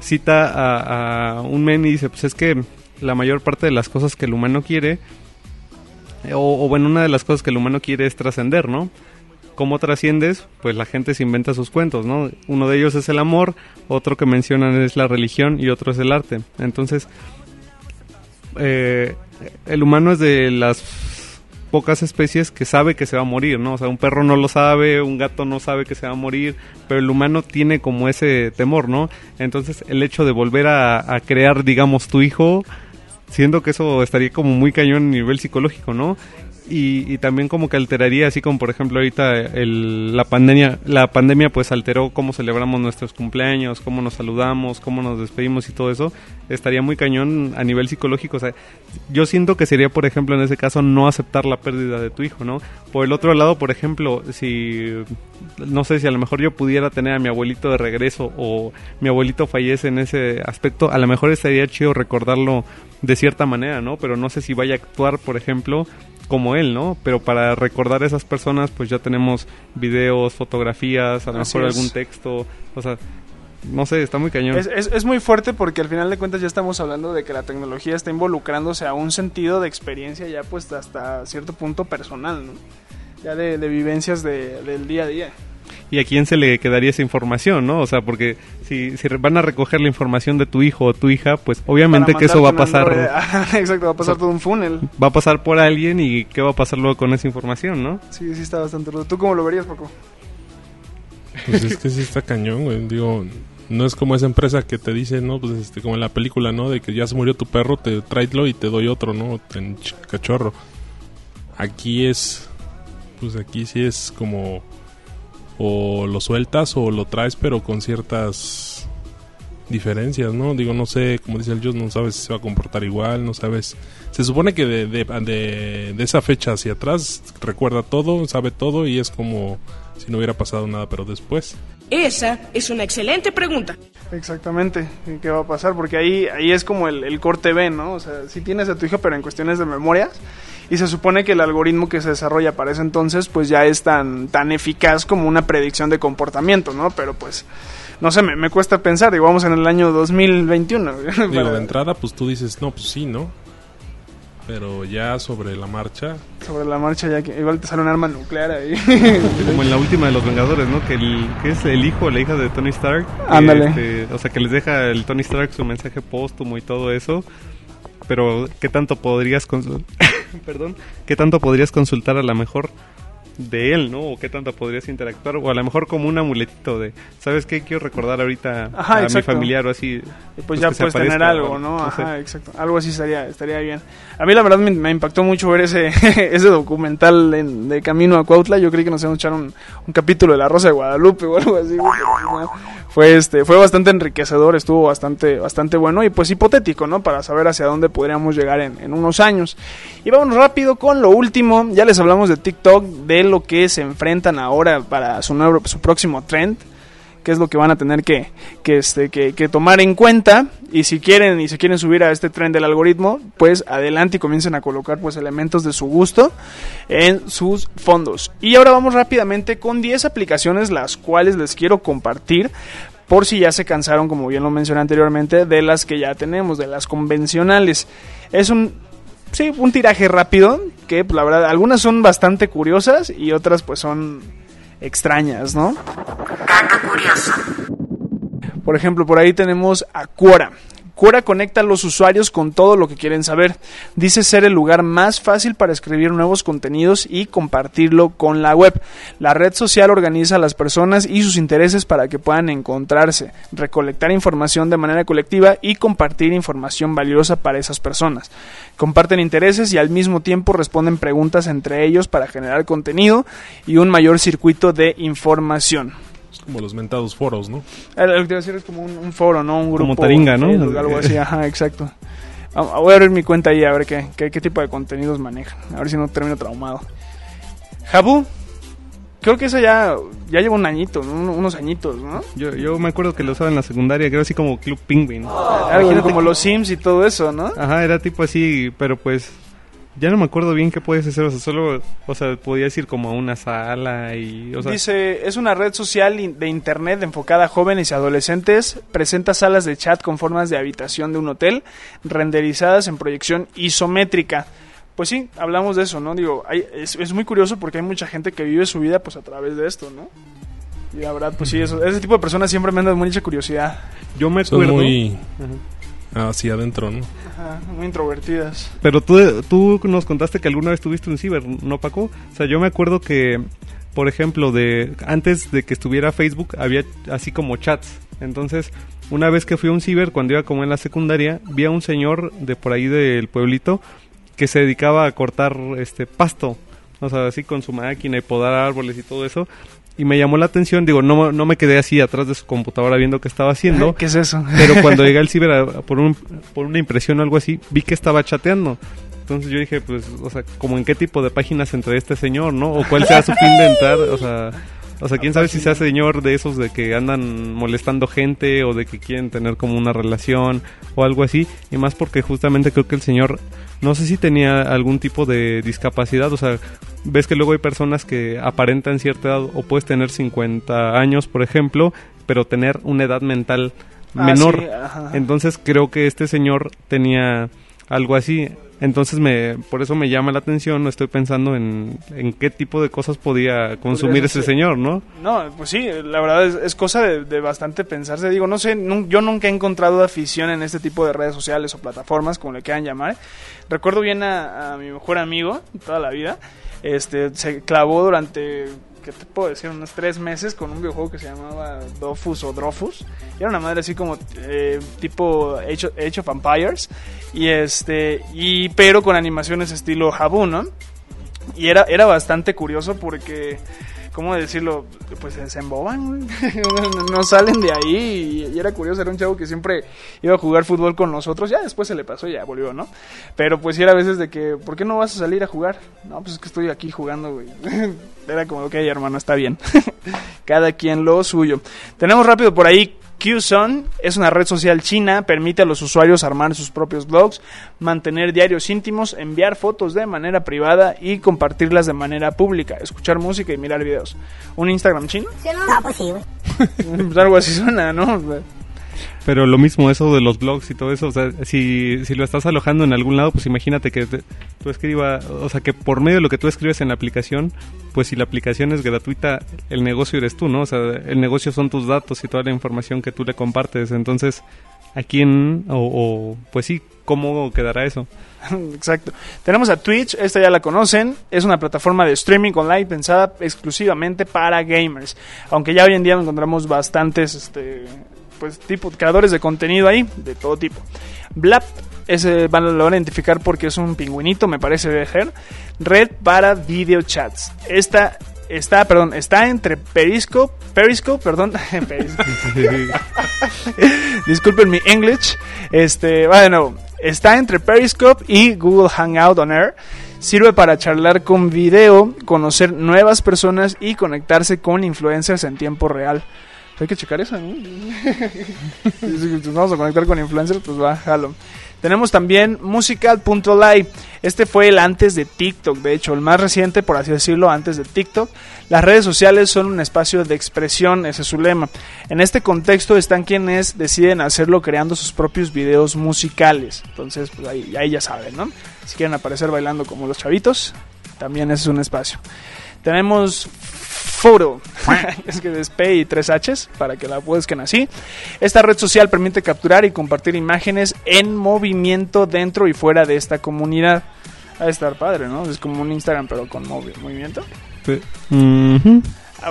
cita a, a un men y dice, pues es que la mayor parte de las cosas que el humano quiere, o bueno, una de las cosas que el humano quiere es trascender, ¿no? ¿Cómo trasciendes? Pues la gente se inventa sus cuentos, ¿no? Uno de ellos es el amor, otro que mencionan es la religión y otro es el arte. Entonces, eh, el humano es de las pocas especies que sabe que se va a morir, ¿no? O sea, un perro no lo sabe, un gato no sabe que se va a morir, pero el humano tiene como ese temor, ¿no? Entonces, el hecho de volver a, a crear, digamos, tu hijo, siendo que eso estaría como muy cañón a nivel psicológico, ¿no? Y, y también como que alteraría, así como por ejemplo ahorita el, la pandemia, la pandemia pues alteró cómo celebramos nuestros cumpleaños, cómo nos saludamos, cómo nos despedimos y todo eso, estaría muy cañón a nivel psicológico. O sea, yo siento que sería, por ejemplo, en ese caso, no aceptar la pérdida de tu hijo, ¿no? Por el otro lado, por ejemplo, si, no sé, si a lo mejor yo pudiera tener a mi abuelito de regreso o mi abuelito fallece en ese aspecto, a lo mejor estaría chido recordarlo de cierta manera, ¿no? Pero no sé si vaya a actuar, por ejemplo, como él, ¿no? Pero para recordar a esas personas, pues ya tenemos videos, fotografías, a lo mejor algún texto, o sea, no sé, está muy cañón. Es, es, es muy fuerte porque al final de cuentas ya estamos hablando de que la tecnología está involucrándose a un sentido de experiencia ya pues hasta cierto punto personal, ¿no? Ya de, de vivencias de- del día a día. ¿Y a quién se le quedaría esa información, no? O sea, porque si, van a recoger la información de tu hijo o tu hija, pues obviamente que eso va a pasar, Android. Exacto, va a pasar todo un funnel. va a pasar por alguien y qué va a pasar luego con esa información, ¿no? Sí, sí está bastante rudo. ¿Tú cómo lo verías, Paco? Pues es que sí está cañón, güey. Digo, no es como esa empresa que te dice, ¿no? Pues este, como en la película, ¿no? De que ya se murió tu perro, te tráelo y te doy otro, ¿no? En ch- cachorro. Aquí es, pues aquí sí es como, o lo sueltas o lo traes, pero con ciertas diferencias, ¿no? Digo, no sé, como dice el Dios, no sabes si se va a comportar igual, no sabes. Se supone que de, de, de, de esa fecha hacia atrás recuerda todo, sabe todo y es como si no hubiera pasado nada, pero después. Esa es una excelente pregunta. Exactamente, ¿y ¿qué va a pasar? Porque ahí, ahí es como el, el corte B, ¿no? O sea, si tienes a tu hija, pero en cuestiones de memorias, y se supone que el algoritmo que se desarrolla para ese entonces, pues ya es tan, tan eficaz como una predicción de comportamiento, ¿no? Pero pues, no sé, me, me cuesta pensar, digo, vamos en el año 2021. Digo, para- de entrada, pues tú dices, no, pues sí, ¿no? Pero ya sobre la marcha, sobre la marcha ya que igual te sale un arma nuclear ahí. Como en la última de los Vengadores, ¿no? Que, el, que es el hijo o la hija de Tony Stark. Ándale. este, o sea, que les deja el Tony Stark su mensaje póstumo y todo eso. Pero, ¿qué tanto podrías consul- Perdón. ¿Qué tanto podrías consultar a lo mejor de él, ¿no? O qué tanto podrías interactuar. O a lo mejor como un amuletito de, ¿sabes qué? Quiero recordar ahorita Ajá, a mi familiar o así. Y pues ya puedes tener algo, ¿no? no sé. Ajá, exacto. Algo así estaría, estaría bien. A mí la verdad me, me impactó mucho ver ese, ese documental en- de Camino a Cuautla. Yo creí que nos íbamos a echar un, un capítulo de La Rosa de Guadalupe o algo así. no. Fue, este, fue bastante enriquecedor, estuvo bastante, bastante bueno y pues hipotético, ¿no? Para saber hacia dónde podríamos llegar en, en unos años. Y vamos rápido con lo último. Ya les hablamos de TikTok, de lo que se enfrentan ahora para su, nuevo, su próximo trend qué es lo que van a tener que, que, este, que, que tomar en cuenta. Y si quieren y se quieren subir a este tren del algoritmo pues adelante y comiencen a colocar pues elementos de su gusto en sus fondos. Y ahora vamos rápidamente con 10 aplicaciones las cuales les quiero compartir por si ya se cansaron como bien lo mencioné anteriormente de las que ya tenemos de las convencionales. Es un sí un tiraje rápido que pues, la verdad algunas son bastante curiosas y otras pues son extrañas, ¿no? Dato curioso. Por ejemplo, por ahí tenemos a Quora. Quora conecta a los usuarios con todo lo que quieren saber. Dice ser el lugar más fácil para escribir nuevos contenidos y compartirlo con la web. La red social organiza a las personas y sus intereses para que puedan encontrarse, recolectar información de manera colectiva y compartir información valiosa para esas personas. Comparten intereses y al mismo tiempo responden preguntas entre ellos para generar contenido y un mayor circuito de información. Es como los mentados foros, ¿no? Eh, Lo que te iba a decir es como un, un foro, ¿no? Un grupo. Como Taringa, ¿no? Algo así, ajá, exacto. Ah, Voy a abrir mi cuenta ahí a ver qué, qué, qué tipo de contenidos maneja. A ver si no termino traumado. Jabu, creo que eso ya, ya lleva un añito, ¿no? Un- unos añitos, ¿no? Yo, yo me acuerdo que lo usaba en la secundaria, que era así como Club Penguin. Algo Imagínate como que- los Sims y todo eso, ¿no? Ajá, era tipo así, pero pues ya no me acuerdo bien qué puedes hacer, o sea, solo, o sea, podías ir como a una sala y, o sea, Dice, es una red social de internet enfocada a jóvenes y adolescentes, presenta salas de chat con formas de habitación de un hotel, renderizadas en proyección isométrica. Pues sí, hablamos de eso, ¿no? Digo, hay- es, es muy curioso porque hay mucha gente que vive su vida pues a través de esto, ¿no? Y la verdad, pues sí, eso, ese tipo de personas siempre me dan mucha curiosidad. yo me Son acuerdo, muy hacia adentro, ¿no? Ajá, muy introvertidas. pero tú, tú nos contaste que alguna vez tuviste un ciber, ¿no, Paco? O sea, yo me acuerdo que, por ejemplo, de antes de que estuviera Facebook, había así como chats. Entonces, una vez que fui a un ciber, cuando iba como en la secundaria, vi a un señor de por ahí del pueblito que se dedicaba a cortar este pasto, o sea, así con su máquina y podar árboles y todo eso. Y me llamó la atención, digo, no, no me quedé así atrás de su computadora viendo qué estaba haciendo. ¿Qué es eso? Pero cuando llegué al ciber a- por, un, por una impresión o algo así, vi que estaba chateando. Entonces yo dije, pues, o sea, como en qué tipo de páginas entró este señor, ¿no? O cuál sea su fin de entrar, o sea, o sea, quién sabe si sea señor de esos de que andan molestando gente o de que quieren tener como una relación o algo así. Y más porque justamente creo que el señor, no sé si tenía algún tipo de discapacidad, o sea, ves que luego hay personas que aparentan cierta edad o puedes tener 50 años, por ejemplo, pero tener una edad mental Ah, menor. sí. Entonces creo que este señor tenía algo así. Entonces me, por eso me llama la atención, no estoy pensando en, en qué tipo de cosas podía consumir ese señor, ¿no? No, pues sí, la verdad es, es cosa de, de bastante pensarse. Digo, no sé, yo nunca he encontrado afición en este tipo de redes sociales o plataformas, como le quieran llamar. Recuerdo bien a, a mi mejor amigo toda la vida. Este, se clavó durante, ¿qué te puedo decir? Unos tres meses con un videojuego que se llamaba Dofus o Drofus. Era una madre así como eh, tipo Age of, Empires. Y este, y, pero con animaciones estilo Habu, ¿no? Y era, era bastante curioso porque, ¿cómo decirlo? Pues se emboban, güey. no, salen de ahí. Y era curioso, era un chavo que siempre iba a jugar fútbol con nosotros. Ya después se le pasó, ya volvió, ¿no? Pero pues sí era a veces de que, ¿por qué no vas a salir a jugar? No, pues es que estoy aquí jugando, güey. era como, ok, hermano, está bien. Cada quien lo suyo. Tenemos rápido por ahí QSon es una red social china, permite a los usuarios armar sus propios blogs, mantener diarios íntimos, enviar fotos de manera privada y compartirlas de manera pública, escuchar música y mirar videos. ¿Un Instagram chino? No, pues sí, güey. Pues algo así suena, ¿no? Pero lo mismo eso de los blogs y todo eso, o sea, si, si lo estás alojando en algún lado, pues imagínate que te- tú escriba, o sea, que por medio de lo que tú escribes en la aplicación, pues si la aplicación es gratuita, el negocio eres tú, ¿no? O sea, el negocio son tus datos y toda la información que tú le compartes. Entonces, ¿a quién, o, o pues sí, cómo quedará eso? Exacto. Tenemos a Twitch, esta ya la conocen, es una plataforma de streaming online pensada exclusivamente para gamers. Aunque ya hoy en día encontramos bastantes este pues tipo creadores de contenido ahí, de todo tipo. Blap ese van, lo van a identificar porque es un pingüinito, me parece ver. Red para video chats. Esta está, perdón, está entre Periscope, Periscope, perdón, Periscope. Disculpen mi English. Este, bueno, está entre Periscope y Google Hangout on Air. Sirve para charlar con video, conocer nuevas personas y conectarse con influencers en tiempo real. Hay que checar eso, ¿no? nos vamos a conectar con influencers, pues va, jalo. Tenemos también musical.ly. Este fue el antes de TikTok, de hecho, el más reciente, por así decirlo, antes de TikTok. Las redes sociales son un espacio de expresión, ese es su lema. En este contexto están quienes deciden hacerlo creando sus propios videos musicales. Entonces, pues ahí, ahí ya saben, ¿no? Si quieren aparecer bailando como los chavitos, también ese es un espacio. Tenemos Photo, es que es P y 3 Hs para que la busquen así. Esta red social permite capturar y compartir imágenes en movimiento dentro y fuera de esta comunidad. Va a estar padre, ¿no? Es como un Instagram pero con movi- movimiento. Ujú.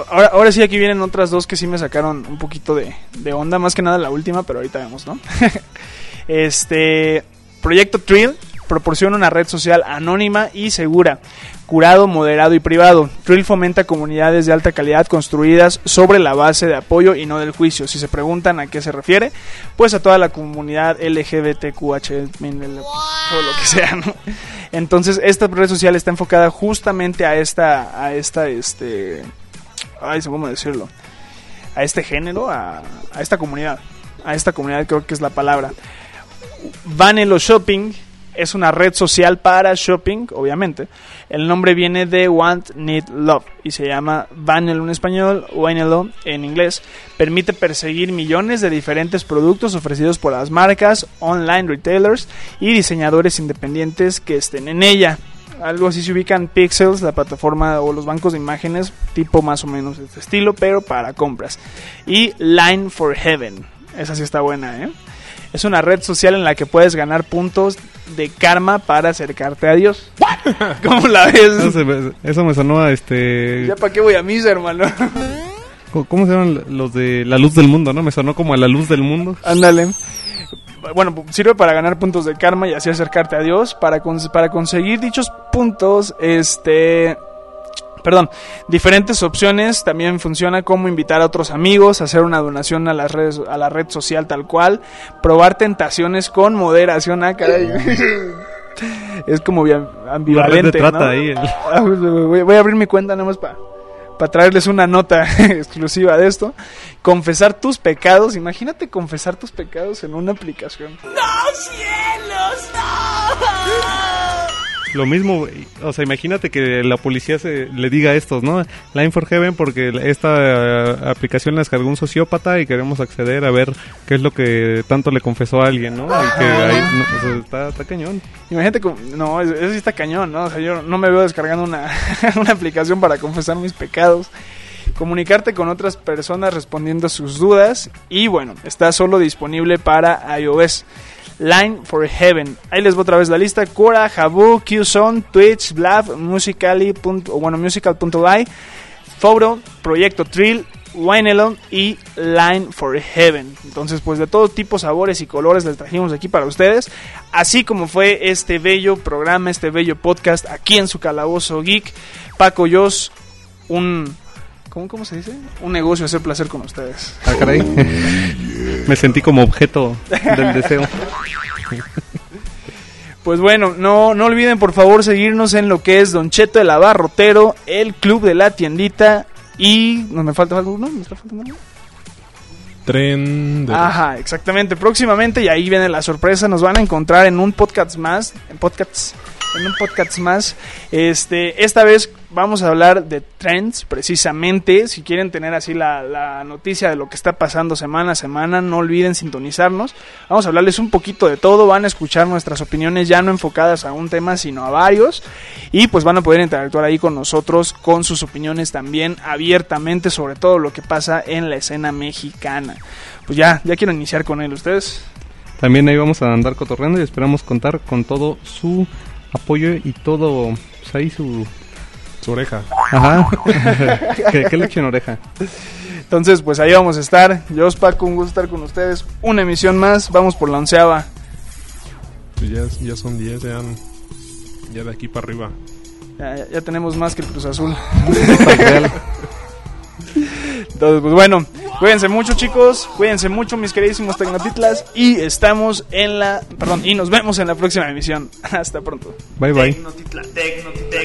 Ahora, ahora sí, aquí vienen otras dos que sí me sacaron un poquito de, de onda, más que nada la última, pero ahorita vemos, ¿no? este Proyecto Trill proporciona una red social anónima y segura, curado, moderado y privado. Trill fomenta comunidades de alta calidad construidas sobre la base de apoyo y no del juicio. Si se preguntan a qué se refiere, pues a toda la comunidad LGBTQH, todo lo que sea, ¿no? Entonces, esta red social está enfocada justamente a esta, a esta, este, ay, ¿cómo decirlo? A este género, a, a esta comunidad. A esta comunidad creo que es la palabra. Vanelo Shopping es una red social para shopping, obviamente. El nombre viene de Want, Need, Love y se llama Vanelo en español, Vanelo en inglés. Permite perseguir millones de diferentes productos ofrecidos por las marcas, online retailers y diseñadores independientes que estén en ella. Algo así se ubican Pixels, la plataforma o los bancos de imágenes, tipo más o menos de este estilo, pero para compras. Y Line for Heaven, esa sí está buena, ¿eh? Es una red social en la que puedes ganar puntos de karma para acercarte a Dios. ¿Cómo la ves? Eso, me- eso me sonó a este... ¿Ya para qué voy a misa, hermano? ¿Cómo- ¿Cómo se llaman los de la luz del mundo, no? Me sonó como a la luz del mundo. Ándale. bueno, sirve para ganar puntos de karma y así acercarte a Dios. Para, cons- para conseguir dichos puntos, este... Perdón, diferentes opciones. También funciona como invitar a otros amigos, hacer una donación a, las redes, a la red social tal cual, probar tentaciones con moderación. Ah, caray. es como ambivalente. trata ¿no? ahí, el- Ah, voy, voy a abrir mi cuenta nada más para para traerles una nota exclusiva de esto. Confesar tus pecados. Imagínate confesar tus pecados en una aplicación. ¡No, cielos! ¡No! Lo mismo, o sea, imagínate que la policía se le diga a estos, ¿no? Line for Heaven porque esta eh, aplicación la descargó un sociópata y queremos acceder a ver qué es lo que tanto le confesó a alguien, ¿no? Y que ahí, está, está cañón. Imagínate, con- no, eso eso sí está cañón, ¿no? O sea, yo no me veo descargando una, una aplicación para confesar mis pecados. Comunicarte con otras personas respondiendo sus dudas. Y bueno, está solo disponible para iOS. Line for Heaven. Ahí les voy otra vez la lista. Quora, Habu, Qzone, Twitch, Blab, Musically. bueno, Musical.ly, Photo, Proyecto Trill, Winelon y Line for Heaven. Entonces, pues de todo tipo, sabores y colores les trajimos aquí para ustedes. Así como fue este bello programa, este bello podcast aquí en su calabozo geek. Paco Yos, un... ¿Cómo, ¿Cómo se dice? Un negocio hacer placer con ustedes. Ah, caray. Me sentí como objeto del deseo. Pues bueno, no, no olviden por favor seguirnos en lo que es Don Cheto el Abarrotero, el Club de la Tiendita y... ¿No me falta algo? ¿No? ¿Me está faltando algo? Tren de... Ajá, exactamente. Próximamente, y ahí viene la sorpresa, nos van a encontrar en un podcast más, en podcasts, en un podcast más. Este, esta vez vamos a hablar de trends, precisamente. Si quieren tener así la, la noticia de lo que está pasando semana a semana, no olviden sintonizarnos. Vamos a hablarles un poquito de todo, van a escuchar nuestras opiniones ya no enfocadas a un tema, sino a varios. Y pues van a poder interactuar ahí con nosotros, con sus opiniones también abiertamente sobre todo lo que pasa en la escena mexicana. Pues ya, ya quiero iniciar con él, ¿ustedes? También ahí vamos a andar cotorreando y esperamos contar con todo su apoyo y todo, pues ahí su... Su oreja. Ajá. que, que le echen oreja. Entonces, pues ahí vamos a estar. Yo, Paco, un gusto estar con ustedes. Una emisión más, vamos por la onceava. Pues ya, ya son 10, ya, ya de aquí para arriba. Ya, ya- ya tenemos más que el Cruz Azul. Entonces, pues bueno, cuídense mucho, chicos. Cuídense mucho, mis queridísimos Tecnotitlas. Y estamos en la. Perdón, y nos vemos en la próxima emisión. Hasta pronto. Bye bye. Tecnotitla, Tecnotitla,